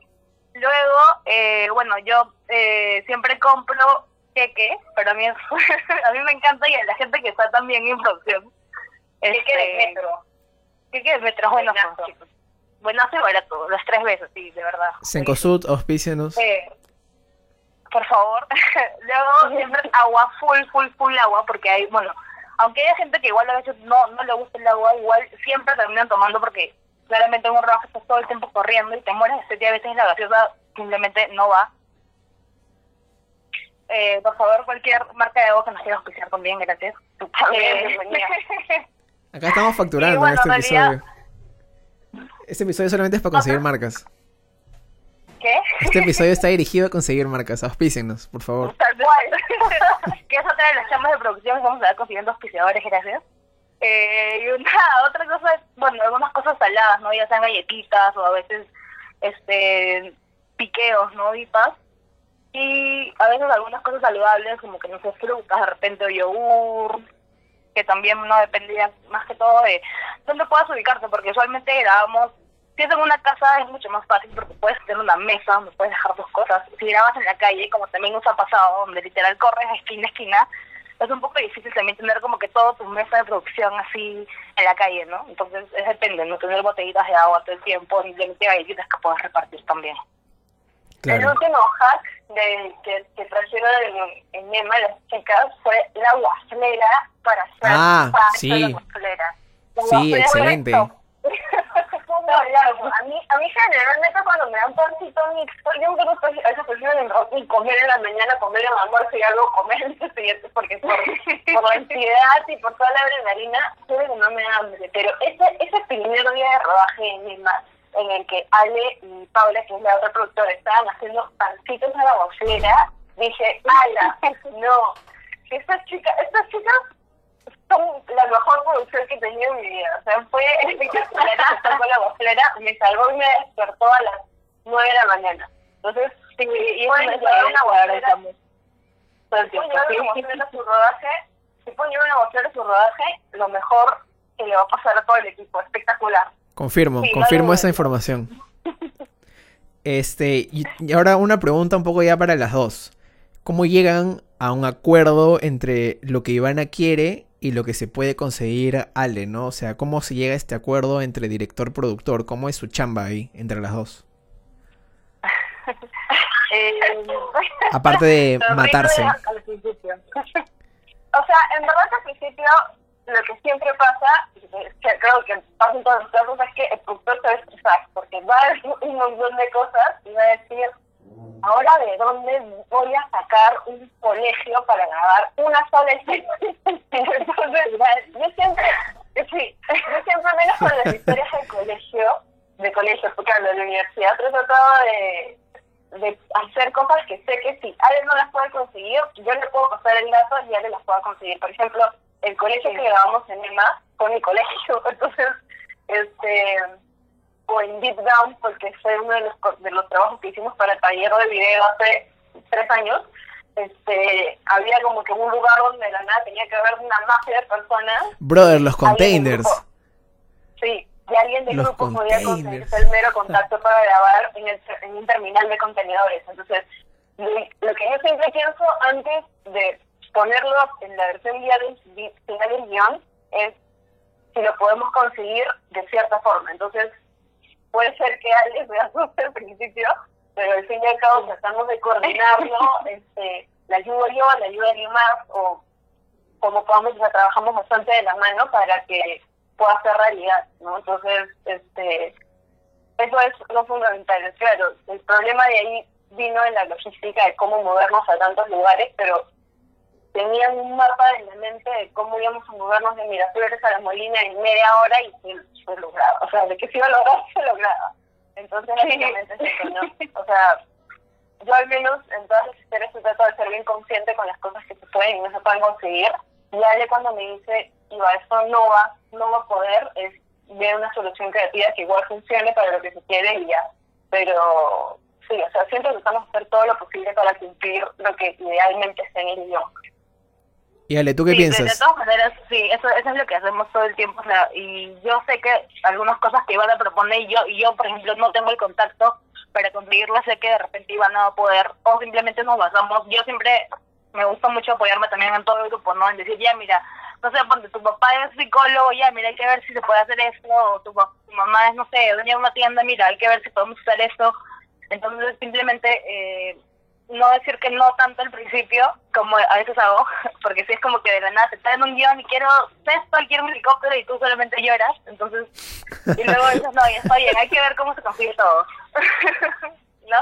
Luego, eh, bueno, yo eh, siempre compro queque, pero a mí, a mí me encanta y a la gente que está también en producción. Este, de metro. Queque de metro, bueno, chicos. Bueno, hace barato, las tres veces, sí, de verdad. Sencosud, auspícianos. Eh, por favor. Luego siempre agua, full, full, full agua, porque hay, bueno, aunque hay gente que igual a veces no, no le gusta el agua, igual siempre terminan tomando porque claramente un rojo estás todo el tiempo corriendo y te mueres de sed a veces la gaseosa simplemente no va. Eh, por favor, cualquier marca de agua que nos quiera auspiciar también, gracias. Eh, Acá estamos facturando este episodio. Este episodio solamente es para conseguir marcas. ¿Qué? Este episodio está dirigido a conseguir marcas. Auspícenos, por favor. Tal cual. que es otra de las chamas de producción. Vamos a ver consiguiendo auspiciadores, gracias. Eh, y una, otra cosa es, bueno, algunas cosas saladas, ¿no? Ya sean galletitas o a veces este piqueos, ¿no? Vipas. Y a veces algunas cosas saludables, como que no sé, frutas, de repente o yogur, que también no dependía más que todo de dónde puedas ubicarte, porque usualmente grabamos, si es en una casa es mucho más fácil porque puedes tener una mesa donde puedes dejar tus cosas. Si grabas en la calle, como también nos ha pasado, donde literal corres esquina a esquina, es un poco difícil también tener como que todo tu mesa de producción así en la calle, ¿no? Entonces es depende, no tener botellitas de agua todo el tiempo, ni de galletitas que puedas repartir también. El último hack de, que, que trajeron en, en Nema las chicas fue la guaslera para hacer ah, sí. Sí, excelente. a mí, a mí generalmente cuando me dan pancito mixto, yo un poco a veces prefiero y comer en la mañana, comer en el almuerzo y algo comer en el siguiente porque por, por la ansiedad y por toda la adrenalina, suele que no me da hambre. Pero ese, ese primer día de rodaje en Lima, en el que Ale y Paula, que es la otra productora, estaban haciendo pancitos a la bocera, dije, ¡ala! No, estas chicas, estas chicas son la mejor producción que he tenido en mi vida. O sea, fue espectacular con la bocera, me salvó y me despertó a las nueve de la mañana. Entonces, sí, y llevar una bocera. Si pueden llevar a su rodaje, si llevar una bocera a su rodaje, lo mejor que le va a pasar a todo el equipo. Espectacular. Confirmo, confirmo esa información. Este, y ahora una pregunta un poco ya para las dos. ¿Cómo llegan a un acuerdo entre lo que Ivana quiere y lo que se puede conseguir Ale, ¿no? O sea, ¿cómo se llega a este acuerdo entre director-productor? ¿Cómo es su chamba ahí entre las dos? Eh, Aparte de matarse. o sea, en verdad al principio lo que siempre pasa, que creo que pasa en todos los casos, es que el productor se va a estresar, porque va a decir un montón de cosas y va a decir, ahora de dónde voy a sacar un colegio para grabar una sola escena. Entonces, yo siempre, sí, yo siempre menos con las historias del colegio, de colegio, porque hablo de la universidad, pero he tratado de, hacer cosas que sé que si alguien no las puede conseguir, yo le puedo pasar el dato y alguien las pueda conseguir. Por ejemplo, el colegio que grabamos en EMA con mi colegio, entonces, este, o en Deep Down, porque fue uno de los, de los trabajos que hicimos para el taller de video hace tres años, este, había como que un lugar donde la nada tenía que haber una mafia de personas. Brother, los containers. Sí, y alguien del grupo podía conseguir el mero contacto para grabar en, el, en un terminal de contenedores. Entonces, lo que yo siempre pienso antes de ponerlo en la versión final del guion es si lo podemos conseguir de cierta forma. Entonces, puede ser que Alex me asuste al principio, pero al fin y al cabo tratamos de coordinarlo, este, la ayudo yo, la ayuda alguien más, o como podamos, o trabajamos bastante de la mano para que pueda ser realidad, ¿no? Entonces, este, eso es lo fundamental. Claro, el problema de ahí vino en la logística de cómo movernos a tantos lugares, pero tenían un mapa en la mente de cómo íbamos a movernos de Miraflores a la Molina en media hora y se, fue logrado. O sea, de que se iba a lograr, se lograba. Entonces, básicamente es eso, ¿no? O sea, yo al menos en todas las historias trato de ser bien consciente con las cosas que se pueden y no se pueden conseguir. Y Ale cuando me dice, Iba, esto no va, no va a poder, es ver una solución creativa que igual funcione para lo que se quiere y ya. Pero sí, o sea, siempre tratamos de hacer todo lo posible para cumplir lo que idealmente está en el guion. Y Ale, ¿tú qué piensas? De, todas maneras, sí, eso, eso es lo que hacemos todo el tiempo. O sea, y yo sé que algunas cosas que Iván a proponer, y yo, y yo, por ejemplo, no tengo el contacto para conseguirlas, sé que de repente Iván no va a poder, o simplemente nos basamos. Yo siempre me gusta mucho apoyarme también en todo el grupo, ¿no? En decir, ya, mira, no sé, porque tu papá es psicólogo, ya, mira, hay que ver si se puede hacer esto, o tu, mamá es, no sé, dueña de una tienda, mira, hay que ver si podemos hacer esto. Entonces, simplemente, eh, no decir que no tanto al principio, como a veces hago, porque si es como que de la nada te traen un guion y quiero esto, quiero un helicóptero y tú solamente lloras, entonces, y luego dices, no, ya está bien, hay que ver cómo se consigue todo, ¿no?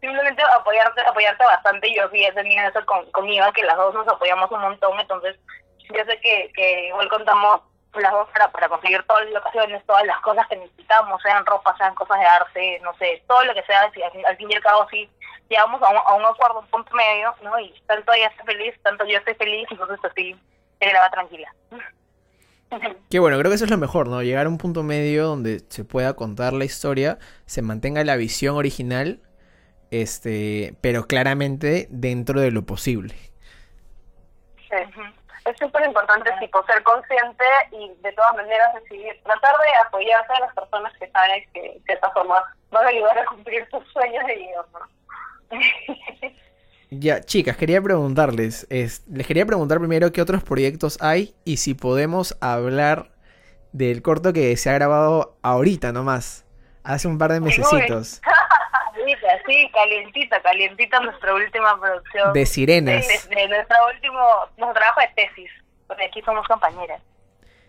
Simplemente apoyarte, apoyarte bastante, yo sí he tenido eso con, con que las dos nos apoyamos un montón, entonces yo sé que, que igual contamos las dos para, para conseguir todas las locaciones, todas las cosas que necesitamos, sean ropa, sean cosas de arte, no sé, todo lo que sea, al, fin y al cabo sí llegamos a un, a un acuerdo, un punto medio, ¿no? Y tanto ella está feliz, tanto yo estoy feliz, entonces así se graba tranquila. Qué bueno, creo que eso es lo mejor, ¿no? Llegar a un punto medio donde se pueda contar la historia, se mantenga la visión original, este, pero claramente dentro de lo posible. Sí es súper importante tipo ser consciente y de todas maneras decidir, tratar de apoyarse a las personas que saben que de cierta forma van a ayudar a cumplir sus sueños de guion, Ya, chicas, quería preguntarles, les quería preguntar primero qué otros proyectos hay y si podemos hablar del corto que se ha grabado ahorita nomás, hace un par de mesecitos. sí, calientita, calientita nuestra última producción. De Sirenas. de, nuestro último, nuestro trabajo de tesis, porque aquí somos compañeras.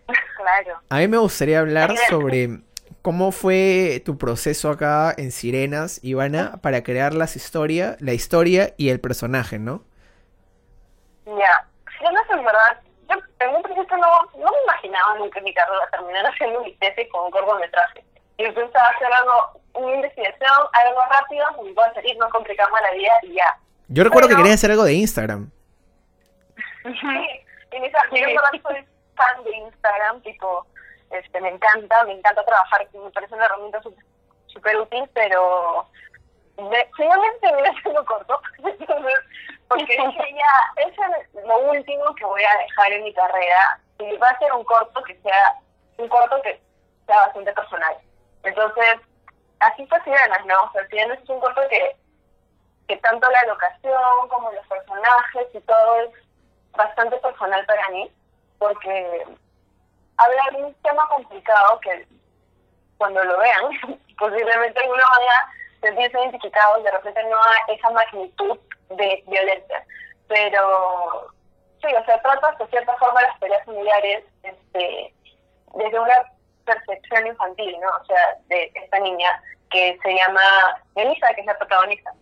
claro. A mí me gustaría hablar sobre cómo fue tu proceso acá en Sirenas, Ivana, para crear las historia, la historia y el personaje, ¿no? Ya, Sirenas en verdad, yo en un principio no, no me imaginaba nunca mi carrera terminar haciendo mi tesis con un cortometraje. Yo pensaba hacer algo una investigación, algo rápido, y puedo salir, no complicarme la vida y ya. Yo recuerdo que quería hacer algo de Instagram. sí, en esa, yo soy fan de Instagram, tipo, este, me encanta, me encanta trabajar, me parece una herramienta súper útil, pero finalmente voy haciendo corto, porque ya, eso es lo último que voy a dejar en mi carrera, y va a ser un corto que sea, un corto que sea bastante personal. Entonces, así fue Sirenas, ¿no? O sea, Sirenas es un corto que, que tanto la locación como los personajes y todo es bastante personal para mí, porque habla de un tema complicado que cuando lo vean, posiblemente alguno vaya sentirse identificado, de repente no a esa magnitud de violencia, pero sí, o sea, trata de cierta forma las peleas familiares este, desde una percepción infantil, ¿no? O sea, de esta niña que se llama Elisa, que es la protagonista.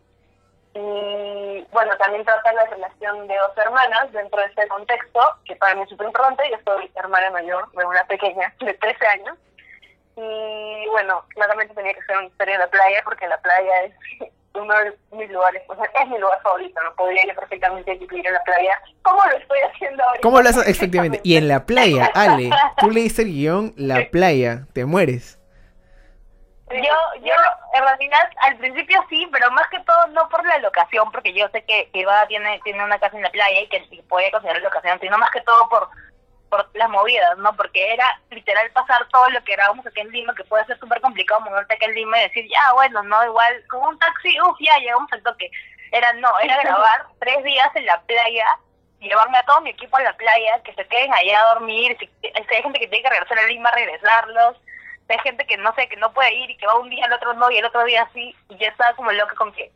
Y bueno, también trata la relación de dos hermanas dentro de ese contexto, que para mí es súper importante. Yo soy hermana mayor de una pequeña de 13 años. Y bueno, claramente tenía que ser una historia en la playa, porque la playa es uno de mis lugares, o sea, es mi lugar favorito, no podría yo perfectamente vivir en la playa, ¿cómo lo estoy haciendo ahora? ¿Cómo lo haces? Efectivamente, y en la playa, Ale, tú leíste el guion La Playa, te mueres. Yo, yo, en realidad, al principio sí, pero más que todo no por la locación, porque yo sé que Eva tiene, tiene una casa en la playa y que puede considerar locación, sino más que todo por por las movidas, ¿no? Porque era literal pasar todo lo que grabamos aquí en Lima, que puede ser súper complicado moverte aquí en Lima y decir, ya, bueno, no, igual, con un taxi, uff, ya llegamos al toque. Era, no, era grabar tres días en la playa, llevarme a todo mi equipo a la playa, que se queden allá a dormir, si, hay gente que tiene que regresar a Lima, regresarlos, hay gente que no sé, que no puede ir y que va un día, el otro no, y el otro día sí, y ya está como loca con que,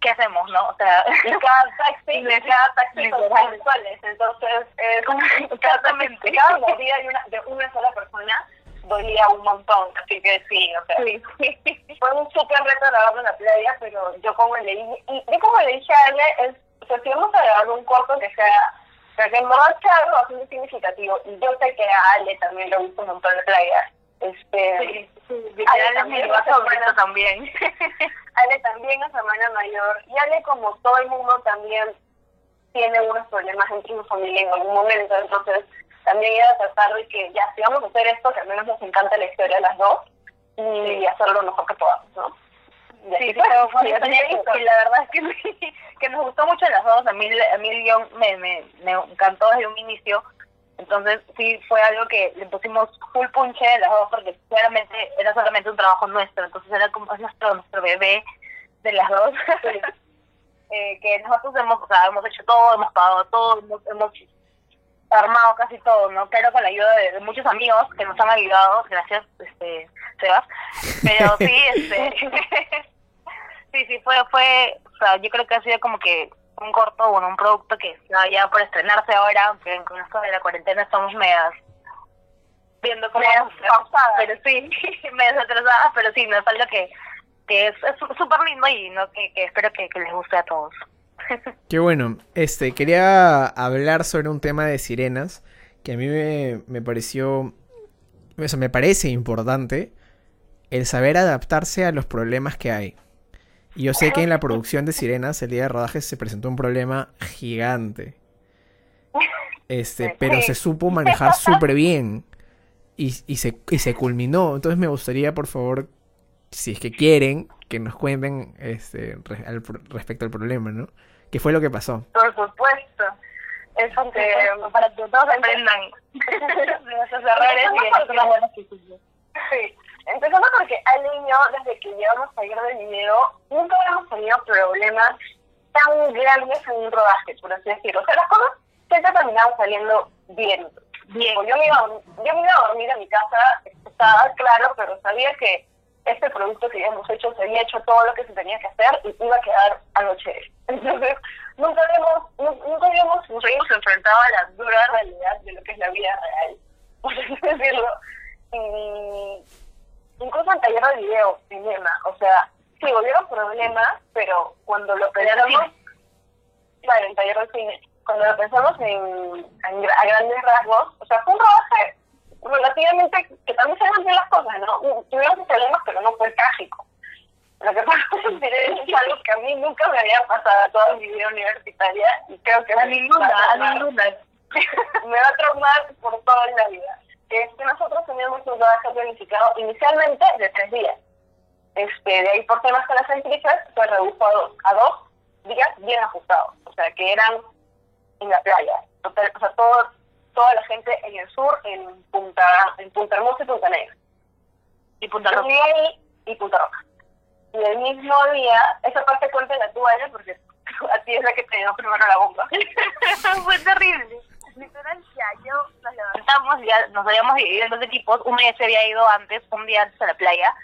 ¿qué hacemos, no? O sea, cada taxi, cada taxi son mensuales, entonces, eh, exactamente, cada movida de una, de una sola persona dolía un montón, así que sí, o sea, fue un súper reto grabarlo en la playa, pero yo como le dije, y yo como le dije a Ale, es, o sea, si vamos a grabar un corto que sea, que en verdad sea algo bastante significativo, y yo sé que a Ale también le gusta un montón la playa, este, sí, sí, Ale también, es también. Ale también es hermana mayor, y Ale como todo el mundo también tiene unos problemas en su familia en algún momento, entonces también iba a tratar de que ya, si vamos a hacer esto, que al menos nos encanta la historia de las dos, y hacerlo lo mejor que podamos, ¿no? sí, sí, fue, y la verdad es que, que nos gustó mucho las dos, a mí, a mí el guion me, me, me encantó desde un inicio, entonces sí fue algo que le pusimos full punche de las dos porque claramente era solamente un trabajo nuestro, entonces era como es nuestro, nuestro bebé de las dos. eh, que nosotros hemos, o sea, hemos hecho todo, hemos pagado todo, hemos, hemos armado casi todo, ¿no? Pero con la ayuda de, muchos amigos que nos han ayudado, gracias, este, Sebas. Pero sí, este, sí, sí, fue, fue, o sea, yo creo que ha sido como que un corto, bueno, un producto que está ya por estrenarse ahora, aunque con esto de la cuarentena estamos medias viendo cómo medias pausadas. pero sí, medias atrasadas, pero sí, nos falta que, que es súper lindo y no que, que espero que, que les guste a todos. Qué bueno. Este, quería hablar sobre un tema de sirenas que a mí me, me pareció, eso me parece importante, el saber adaptarse a los problemas que hay. Y yo sé que en la producción de Sirenas, el día de rodaje, se presentó un problema gigante. Este, pero se supo manejar súper bien. Y, y, se, y se culminó. Entonces me gustaría, por favor, si es que quieren, que nos cuenten este, al, respecto al problema, ¿no? ¿Qué fue lo que pasó? Por supuesto. Es que para que todos aprendan de nuestros errores y de nuestras buenas Sí. Empezando porque al niño, desde que llevamos a ir de video, nunca habíamos tenido problemas tan grandes en un rodaje, por así decirlo. O sea, las cosas siempre terminaban saliendo bien. Bien. Yo me, iba, yo me iba a dormir a mi casa, estaba claro, pero sabía que este producto que habíamos hecho se había hecho todo lo que se tenía que hacer y iba a quedar anoche. Entonces, nunca habíamos, nunca habíamos, nos habíamos enfrentado a la dura realidad de lo que es la vida real, por así decirlo. Y incluso en taller de video, cinema, o sea, sí, hubieron problemas, pero cuando lo pensamos, claro, en taller de cine, cuando lo pensamos en, a grandes rasgos, o sea, fue un rodaje relativamente que también se han las cosas, ¿no? Tuvimos problemas, pero no fue trágico. Lo que pasa es algo que a mí nunca me había pasado toda mi vida universitaria y creo que a ninguna, a ninguna. me va a traumar por toda la vida. Que es que nosotros teníamos un trabajo planificado inicialmente de tres días. Este, de ahí por temas con las actrices se redujo a dos, a dos días bien ajustados. O sea, que eran en la playa. o sea, todo toda la gente en el sur, en Punta, en Punta Hermosa y Punta Negra. Y Punta Roja. Y, Punta Roja. Y el mismo día, esa parte cuenta la tuya porque a ti es la que te dio primero la bomba. Fue terrible. Literal, yo nos levantamos, ya nos habíamos dividido en dos equipos. Uno ya se había ido antes, un día antes a la playa,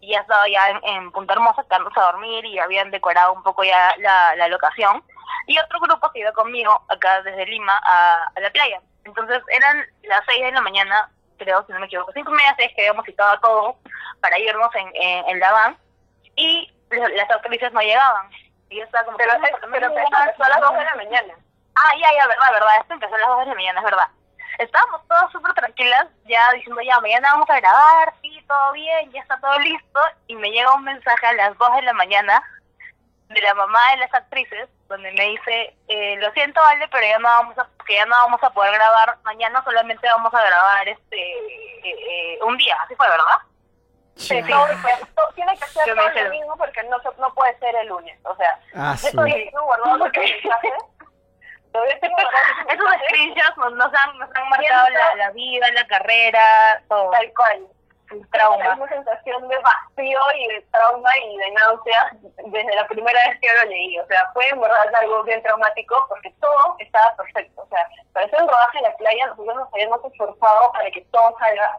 y ya estaba ya en, Punta Hermosa quedándose a dormir y habían decorado un poco ya la, la locación. Y otro grupo que iba conmigo acá desde Lima a, a la playa. Entonces eran las seis de la mañana, creo, si no me equivoco, cinco y media, seis que habíamos citado todo para irnos en, en, la van y las actrices no llegaban. Y yo estaba como... Pero, pero empezó a las dos de la mañana. Ah, ya, ya, verdad, verdad, esto empezó a las dos de la mañana, es verdad. Estábamos todas súper tranquilas, ya diciendo, ya, mañana vamos a grabar, sí, todo bien, ya está todo listo, y me llega un mensaje a las dos de la mañana de la mamá de las actrices, donde me dice, eh, lo siento, Ale, pero ya no vamos a, que ya no vamos a poder grabar mañana, solamente vamos a grabar este eh, un día, así fue, ¿verdad? Sí, sí. Todo, tiene que ser todo lo mismo porque no, no puede ser el lunes, o sea, ah, sí. guardado porque Esos screenshots nos, nos, han, nos han marcado la, la vida, la carrera, todo. Tal cual trauma. Una sensación de vacío y de trauma y de náusea desde la primera vez que lo leí. O sea, fue en verdad algo bien traumático porque todo estaba perfecto. O sea, para hacer un rodaje en la playa nosotros nos habíamos esforzado para que todo salga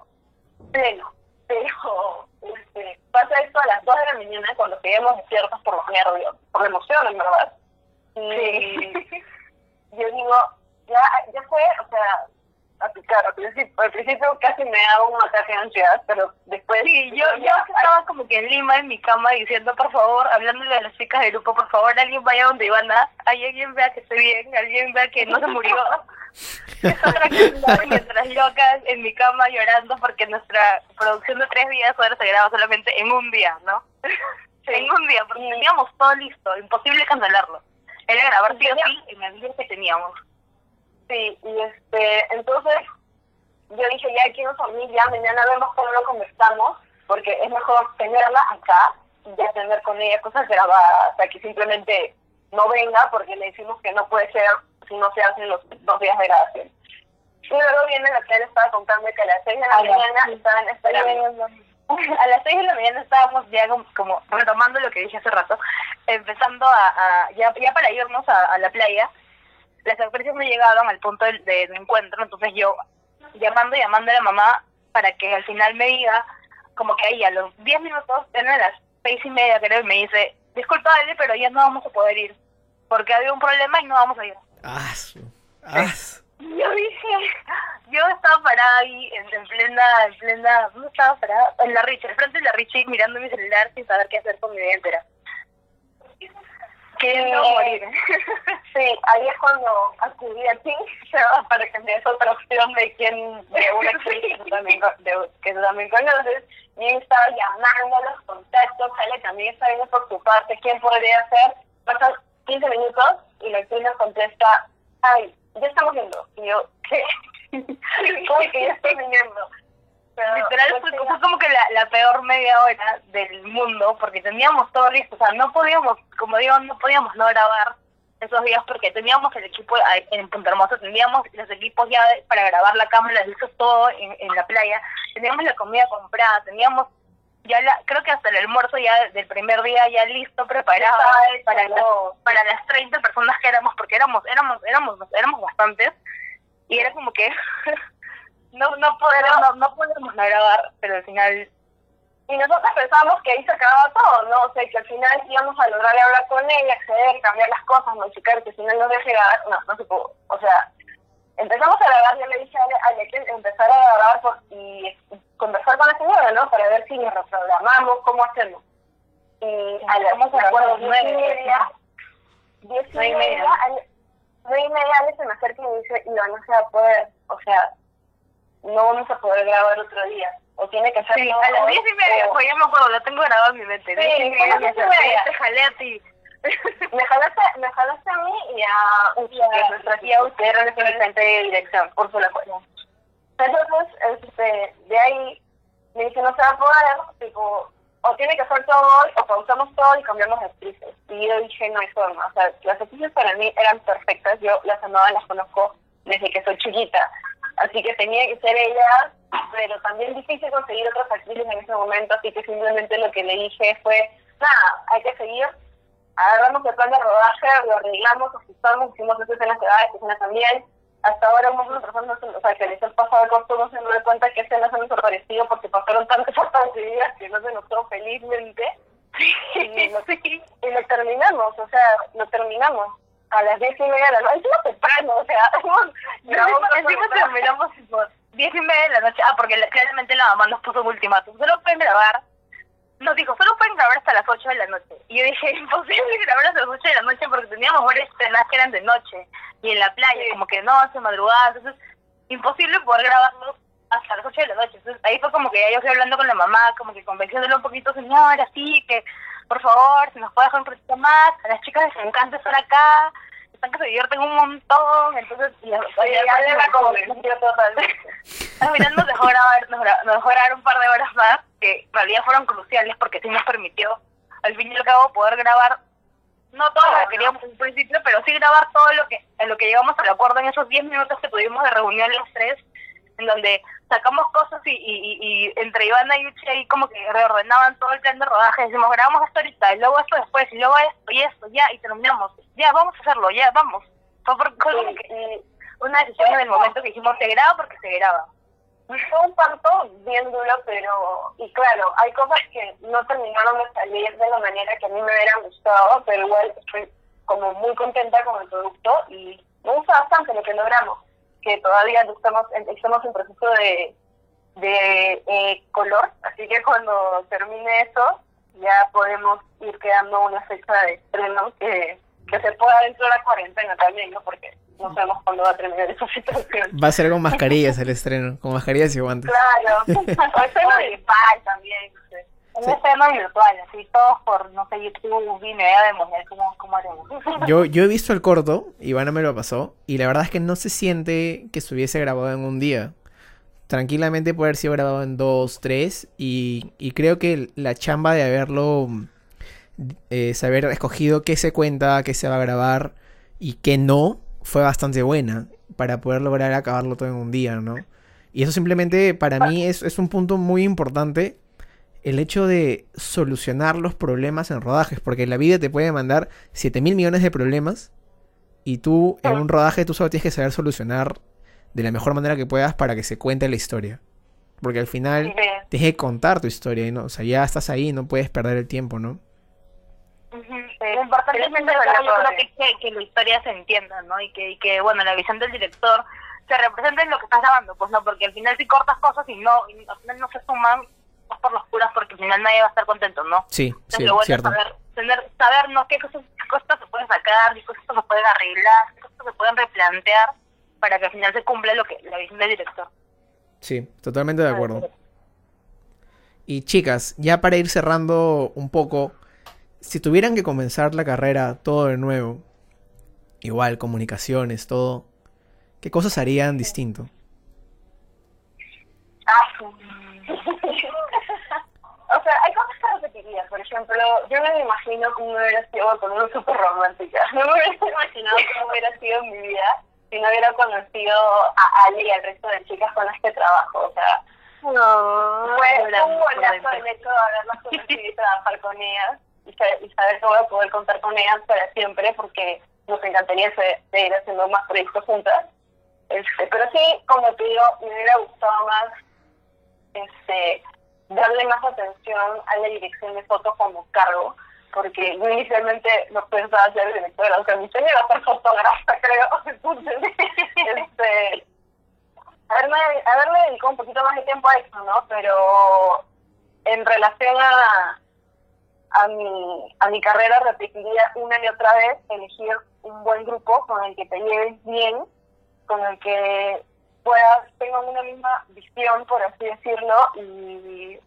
pleno. Pero este, pasa esto a las 2 de la mañana cuando quedamos despiertos por los nervios, por la emoción, en verdad. Y yo digo, ya, ya fue, o sea, a picar. Al principio, al principio casi me daba un ataque de ansiedad, pero después... Sí, yo, yo estaba como que en Lima, en mi cama, diciendo, por favor, hablándole a las chicas del grupo, por favor, alguien vaya donde Ivana, alguien vea que estoy bien, alguien vea que no se murió. mientras locas en mi cama llorando porque nuestra producción de tres días ahora se graba solamente en un día, ¿no? En un día, porque teníamos todo listo, imposible cancelarlo. Era grabar sí o sí en el día que teníamos. Sí, y este, entonces yo dije, ya quiero familia, mañana vemos cómo lo conversamos, porque es mejor tenerla acá y ya tener con ella cosas grabadas, o sea, que simplemente no venga porque le decimos que no puede ser si no se hacen los dos días de grabación. Y luego viene la que él estaba contando que a las seis de la mañana estaban esperando. A las seis de la mañana estábamos ya como, retomando lo que dije hace rato, empezando a, ya, ya para irnos a la playa, las sorpresas no llegaban al punto de, de, encuentro, entonces yo llamando y llamando a la mamá para que al final me diga, como que ahí a los 10 minutos, eran las seis y media creo, y me dice, disculpa Ale, pero ya no vamos a poder ir, porque había un problema y no vamos a ir. Ah, Yo dije, yo estaba parada ahí en, plena, en plena, ¿dónde estaba parada? En la Richie, frente de la Richie, mirando mi celular sin saber qué hacer con mi vida entera queriendo morir. sí, ahí es cuando acudí a ti para que me des otra opción de quién, de una actriz que tú también, de, que también conoces. Y estaba llamando a los contactos, Ale también está viendo por tu parte quién podría ser. Pasan 15 minutos y la actriz nos contesta, ay, ya estamos viendo. Y yo, ¿qué? ¿Cómo que ya estoy viniendo? Literal fue, como que la, la peor media hora del mundo porque teníamos todo listo, o sea, no podíamos, como digo, no podíamos no grabar esos días porque teníamos el equipo en Punta Hermosa, teníamos los equipos ya para grabar la cámara, listos todo en, en la playa, teníamos la comida comprada, teníamos ya la, creo que hasta el almuerzo ya del primer día ya listo, preparado para, las, para las 30 personas que éramos, porque éramos, éramos, éramos, éramos bastantes, y era como que no no podemos no, no podemos grabar pero al final y nosotros pensamos que ahí se acababa todo no o sea que al final íbamos a lograr hablar con ella acceder cambiar las cosas modificar que si no nos deje grabar no no se pudo. O sea empezamos a grabar yo le dije a Ale que empezar a grabar por, y conversar con la señora no para ver si nos reprogramamos cómo hacemos y a las diez y media diez y media nueve y media Ale se me acerca y me dice y no se va a poder o sea no vamos a poder grabar otro día. O tiene que ser sí, a las diez y media, pues ya me acuerdo, lo tengo grabado en mi mente. Sí, diez y media, te jalé a ti. me jalaste, me jalaste a mí y a Uchi, que es nuestra tía Uchi, era el asistente de dirección, por su cuenta. Entonces, este, de ahí me dice, no se va a poder, tipo, o tiene que hacer todo o pausamos todo y cambiamos de actrices. Y yo dije, no hay forma. O sea, las actrices para mí eran perfectas, yo las amaba, las conozco desde que soy chiquita. Así que tenía que ser ella, pero también difícil conseguir otras actrices en ese momento, así que simplemente lo que le dije fue, nada, hay que seguir, agarramos el plan de rodaje, lo arreglamos, ajustamos, hicimos esa escena que va, esta escena también. Hasta ahora muchas personas, o sea, que les ha pasado corto no se dan cuenta que escenas han desaparecido porque pasaron tantas horas que no se notó felizmente. y, lo, y lo terminamos, o sea, lo terminamos. A las diez y media de la noche, encima temprano, o sea, encima terminamos por diez y media de la noche, ah, porque claramente la mamá nos puso un ultimátum, solo pueden grabar, nos dijo, solo pueden grabar hasta las ocho de la noche, y yo dije, imposible grabar hasta las ocho de la noche porque teníamos varias escenas que eran de noche, y en la playa, como que noche, madrugada, entonces, imposible poder grabarlos hasta las ocho de la noche, entonces ahí fue como que ya yo fui hablando con la mamá, como que convenciéndole un poquito, señora, así, que por favor, si nos puede dejar un poquito más, a las chicas les encanta estar acá, están que se divierten un montón, entonces ya, ya, ya como Al final nos dejó grabar, nos, nos dejó grabar un par de horas más, que en realidad fueron cruciales porque sí nos permitió, al fin y al cabo, poder grabar no todo lo que queríamos en un principio, pero sí grabar todo lo que en lo que llegamos al acuerdo en esos 10 minutos que tuvimos de reunión los tres, en donde sacamos cosas y, y, y, entre Ivana y Uchi ahí como que reordenaban todo el plan de rodaje, decimos, grabamos esto ahorita, y luego esto después, y luego esto y esto, ya, y terminamos, ya, vamos a hacerlo, ya, vamos. Fue, como que una decisión en el momento que dijimos, se graba porque se graba. Fue un parto bien duro, pero, y claro, hay cosas que no terminaron de salir de la manera que a mí me hubieran gustado, pero igual estoy como muy contenta con el producto y me gusta bastante lo que logramos que todavía estamos en, estamos en proceso de, de eh, color, así que cuando termine eso ya podemos ir quedando una fecha de estreno que, que se pueda dentro de la cuarentena también, ¿no? Porque no sabemos cuándo va a terminar esa situación. Va a ser con mascarillas el estreno, con mascarillas y guantes. Claro, estreno virtual también. Un estreno virtual, así todos por, no sé, YouTube, a demostrar cómo, cómo haremos. Yo, yo he visto el corto, Ivana me lo pasó, y la verdad es que no se siente que estuviese grabado en un día. Tranquilamente puede haber sido grabado en dos, tres, y, y creo que la chamba de haberlo, eh, saber escogido qué se cuenta, qué se va a grabar y qué no, fue bastante buena para poder lograr acabarlo todo en un día, ¿no? Y eso simplemente para mí es, es un punto muy importante el hecho de solucionar los problemas en rodajes, porque la vida te puede mandar 7 mil millones de problemas y tú en un rodaje tú solo tienes que saber solucionar de la mejor manera que puedas para que se cuente la historia. Porque al final tienes que contar tu historia, ¿no? O sea, ya estás ahí, no puedes perder el tiempo, ¿no? Lo importante es que, que, la historia se entienda, ¿no? Y que, y que, bueno, la visión del director se represente en lo que estás grabando, pues no, porque al final si cortas cosas y no, y al final no se suman, es por los curas porque al final nadie va a estar contento, ¿no? Sí, sí, bueno cierto. saber, tener, saber, ¿no? Qué cosas, qué cosas se pueden sacar, qué cosas se pueden arreglar, qué cosas se pueden replantear para que al final se cumpla lo que la visión del director. Sí, totalmente de acuerdo. Y chicas, ya para ir cerrando un poco, si tuvieran que comenzar la carrera todo de nuevo, igual comunicaciones, todo, ¿qué cosas harían distinto? Ah, o sea, hay cosas que repetiría. Por ejemplo, yo me imagino cómo hubiera sido con una súper romántica. No me hubiera imaginado cómo hubiera sido mi vida si no hubiera conocido a Ali y al resto de chicas con las que trabajo. O sea, No, fue un golazo el hecho de haberlas conocido y trabajar con ellas y, sa- y saber que voy a poder contar con ellas para siempre porque nos encantaría se- seguir haciendo más proyectos juntas. Este, pero sí, como te digo, me hubiera gustado más este, darle más atención a la dirección de fotos como cargo, porque yo inicialmente no pensaba ser directora, o sea, mi sueño era ser fotógrafa, creo. Entonces, este, haberme, haberme dedicado un poquito más de tiempo a eso, ¿no? Pero en relación a, a mi, a mi carrera repetiría una y otra vez elegir un buen grupo con el que te lleves bien, con el que puedas, tengan una misma visión, por así decirlo, y,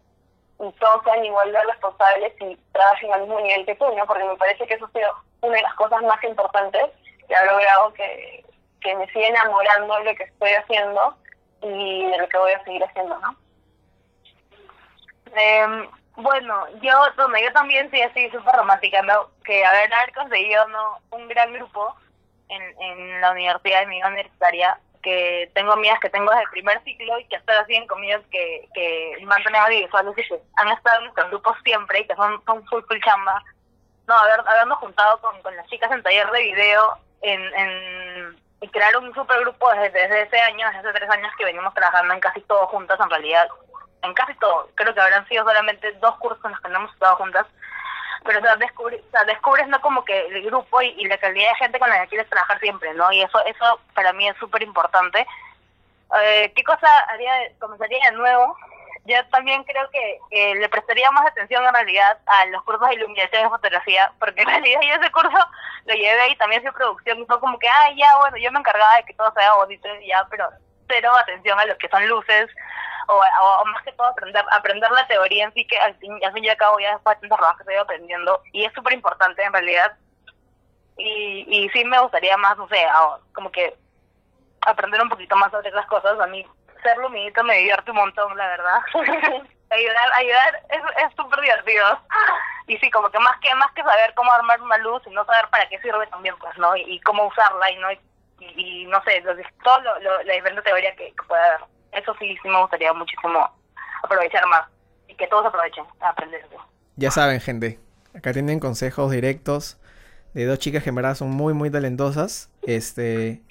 y todos sean igual de responsables y trabajen al mismo nivel que tú, ¿no? Porque me parece que eso ha sido una de las cosas más importantes que ha logrado que, que me siga enamorando de lo que estoy haciendo y de lo que voy a seguir haciendo, ¿no? Eh, bueno, yo, bueno, yo también sí así súper romántica, ¿no? Que haber, conseguido ¿no? un gran grupo en, en la universidad, de mi universitaria, que tengo amigas que tengo desde el primer ciclo y que hasta ahora siguen conmigo, que, que audiovisuales y que han estado en nuestros grupos siempre y que son, son full, full chamba. No, haber, habernos juntado con, con las chicas en taller de video en, en, y crear un supergrupo desde, desde ese año, desde hace tres años que venimos trabajando en casi todo juntas en realidad en casi todo. Creo que habrán sido solamente dos cursos en los que no hemos estado juntas. Pero o sea, descubri, o sea, descubres no como que el grupo y, la calidad de gente con la que quieres trabajar siempre, ¿no? Y eso eso para mí es súper importante. Eh, ¿Qué cosa haría? Comenzaría de nuevo. Yo también creo que eh, le prestaría más atención en realidad a los cursos de iluminación y fotografía, porque en realidad yo ese curso lo llevé y también hice producción y fue como que, ah, ya, bueno, yo me encargaba de que todo sea bonito y ya, pero cero atención a lo que son luces, o, más que todo aprender aprender la teoría en sí que al fin, al fin y al cabo ya después de tantos trabajos que estoy aprendiendo y es súper importante en realidad. Y, y sí me gustaría más no sé como que aprender un poquito más sobre esas cosas. A mí ser luminito me divierte un montón la verdad. Ayudar ayudar es súper divertido. Y sí como que más que más que saber cómo armar una luz y no saber para qué sirve también pues no y, cómo usarla y no y no sé los, todo lo, lo, la diferente teoría que, que pueda haber eso sí, sí me gustaría muchísimo aprovechar más y que todos aprovechen a aprender. Ya saben, gente, acá tienen consejos directos de dos chicas que en verdad son muy, muy talentosas. Este,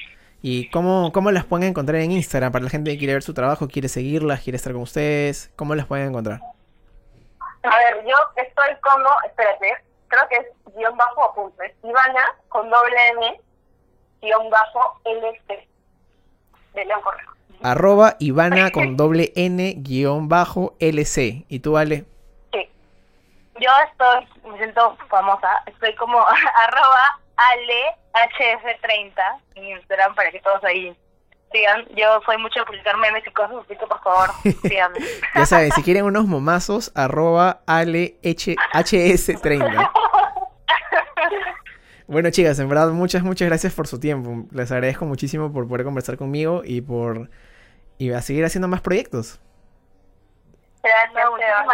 ¿Y cómo, cómo las pueden encontrar en Instagram? Para la gente que quiere ver su trabajo, quiere seguirlas, quiere estar con ustedes, ¿cómo las pueden encontrar? A ver, yo estoy como, espérate, creo que es guion bajo apuntes. Ivana con doble M, guion bajo LC. de León Correo. Arroba Ivana con doble N guion bajo LC. ¿Y tú, Ale? Sí. Yo estoy, me siento famosa, estoy como arroba alehf30 en Instagram para que todos ahí sigan. Yo soy mucho de publicar memes y cosas, así que por favor, síganme. Ya saben, si quieren unos momazos, arroba alehs30. Bueno, chicas, en verdad, muchas, muchas gracias por su tiempo. Les agradezco muchísimo por poder conversar conmigo y por y a seguir haciendo más proyectos. Gracias, ojalá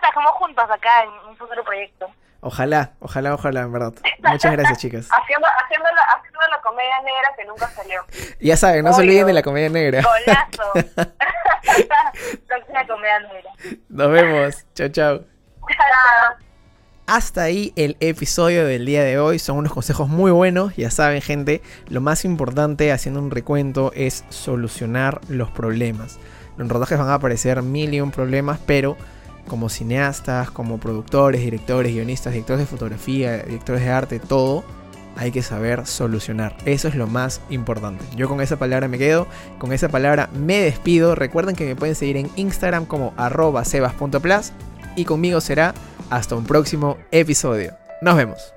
trabajemos juntos acá en un futuro proyecto. Ojalá, ojalá, ojalá, en verdad. Muchas gracias, chicas. Haciendo, haciendo, la, haciendo la comedia negra que nunca salió. Ya saben, no se Obvio. olviden de la comedia negra. Golazo. Próxima comedia negra. Nos vemos. Chao, chao. Chao. Hasta ahí el episodio del día de hoy. Son unos consejos muy buenos. Ya saben, gente, lo más importante haciendo un recuento es solucionar los problemas. En rodajes van a aparecer mil y un problemas, pero como cineastas, como productores, directores, guionistas, directores de fotografía, directores de arte, todo, hay que saber solucionar. Eso es lo más importante. Yo con esa palabra me quedo, con esa palabra me despido. Recuerden que me pueden seguir en Instagram como arroba sebas.plus y conmigo será hasta un próximo episodio. Nos vemos.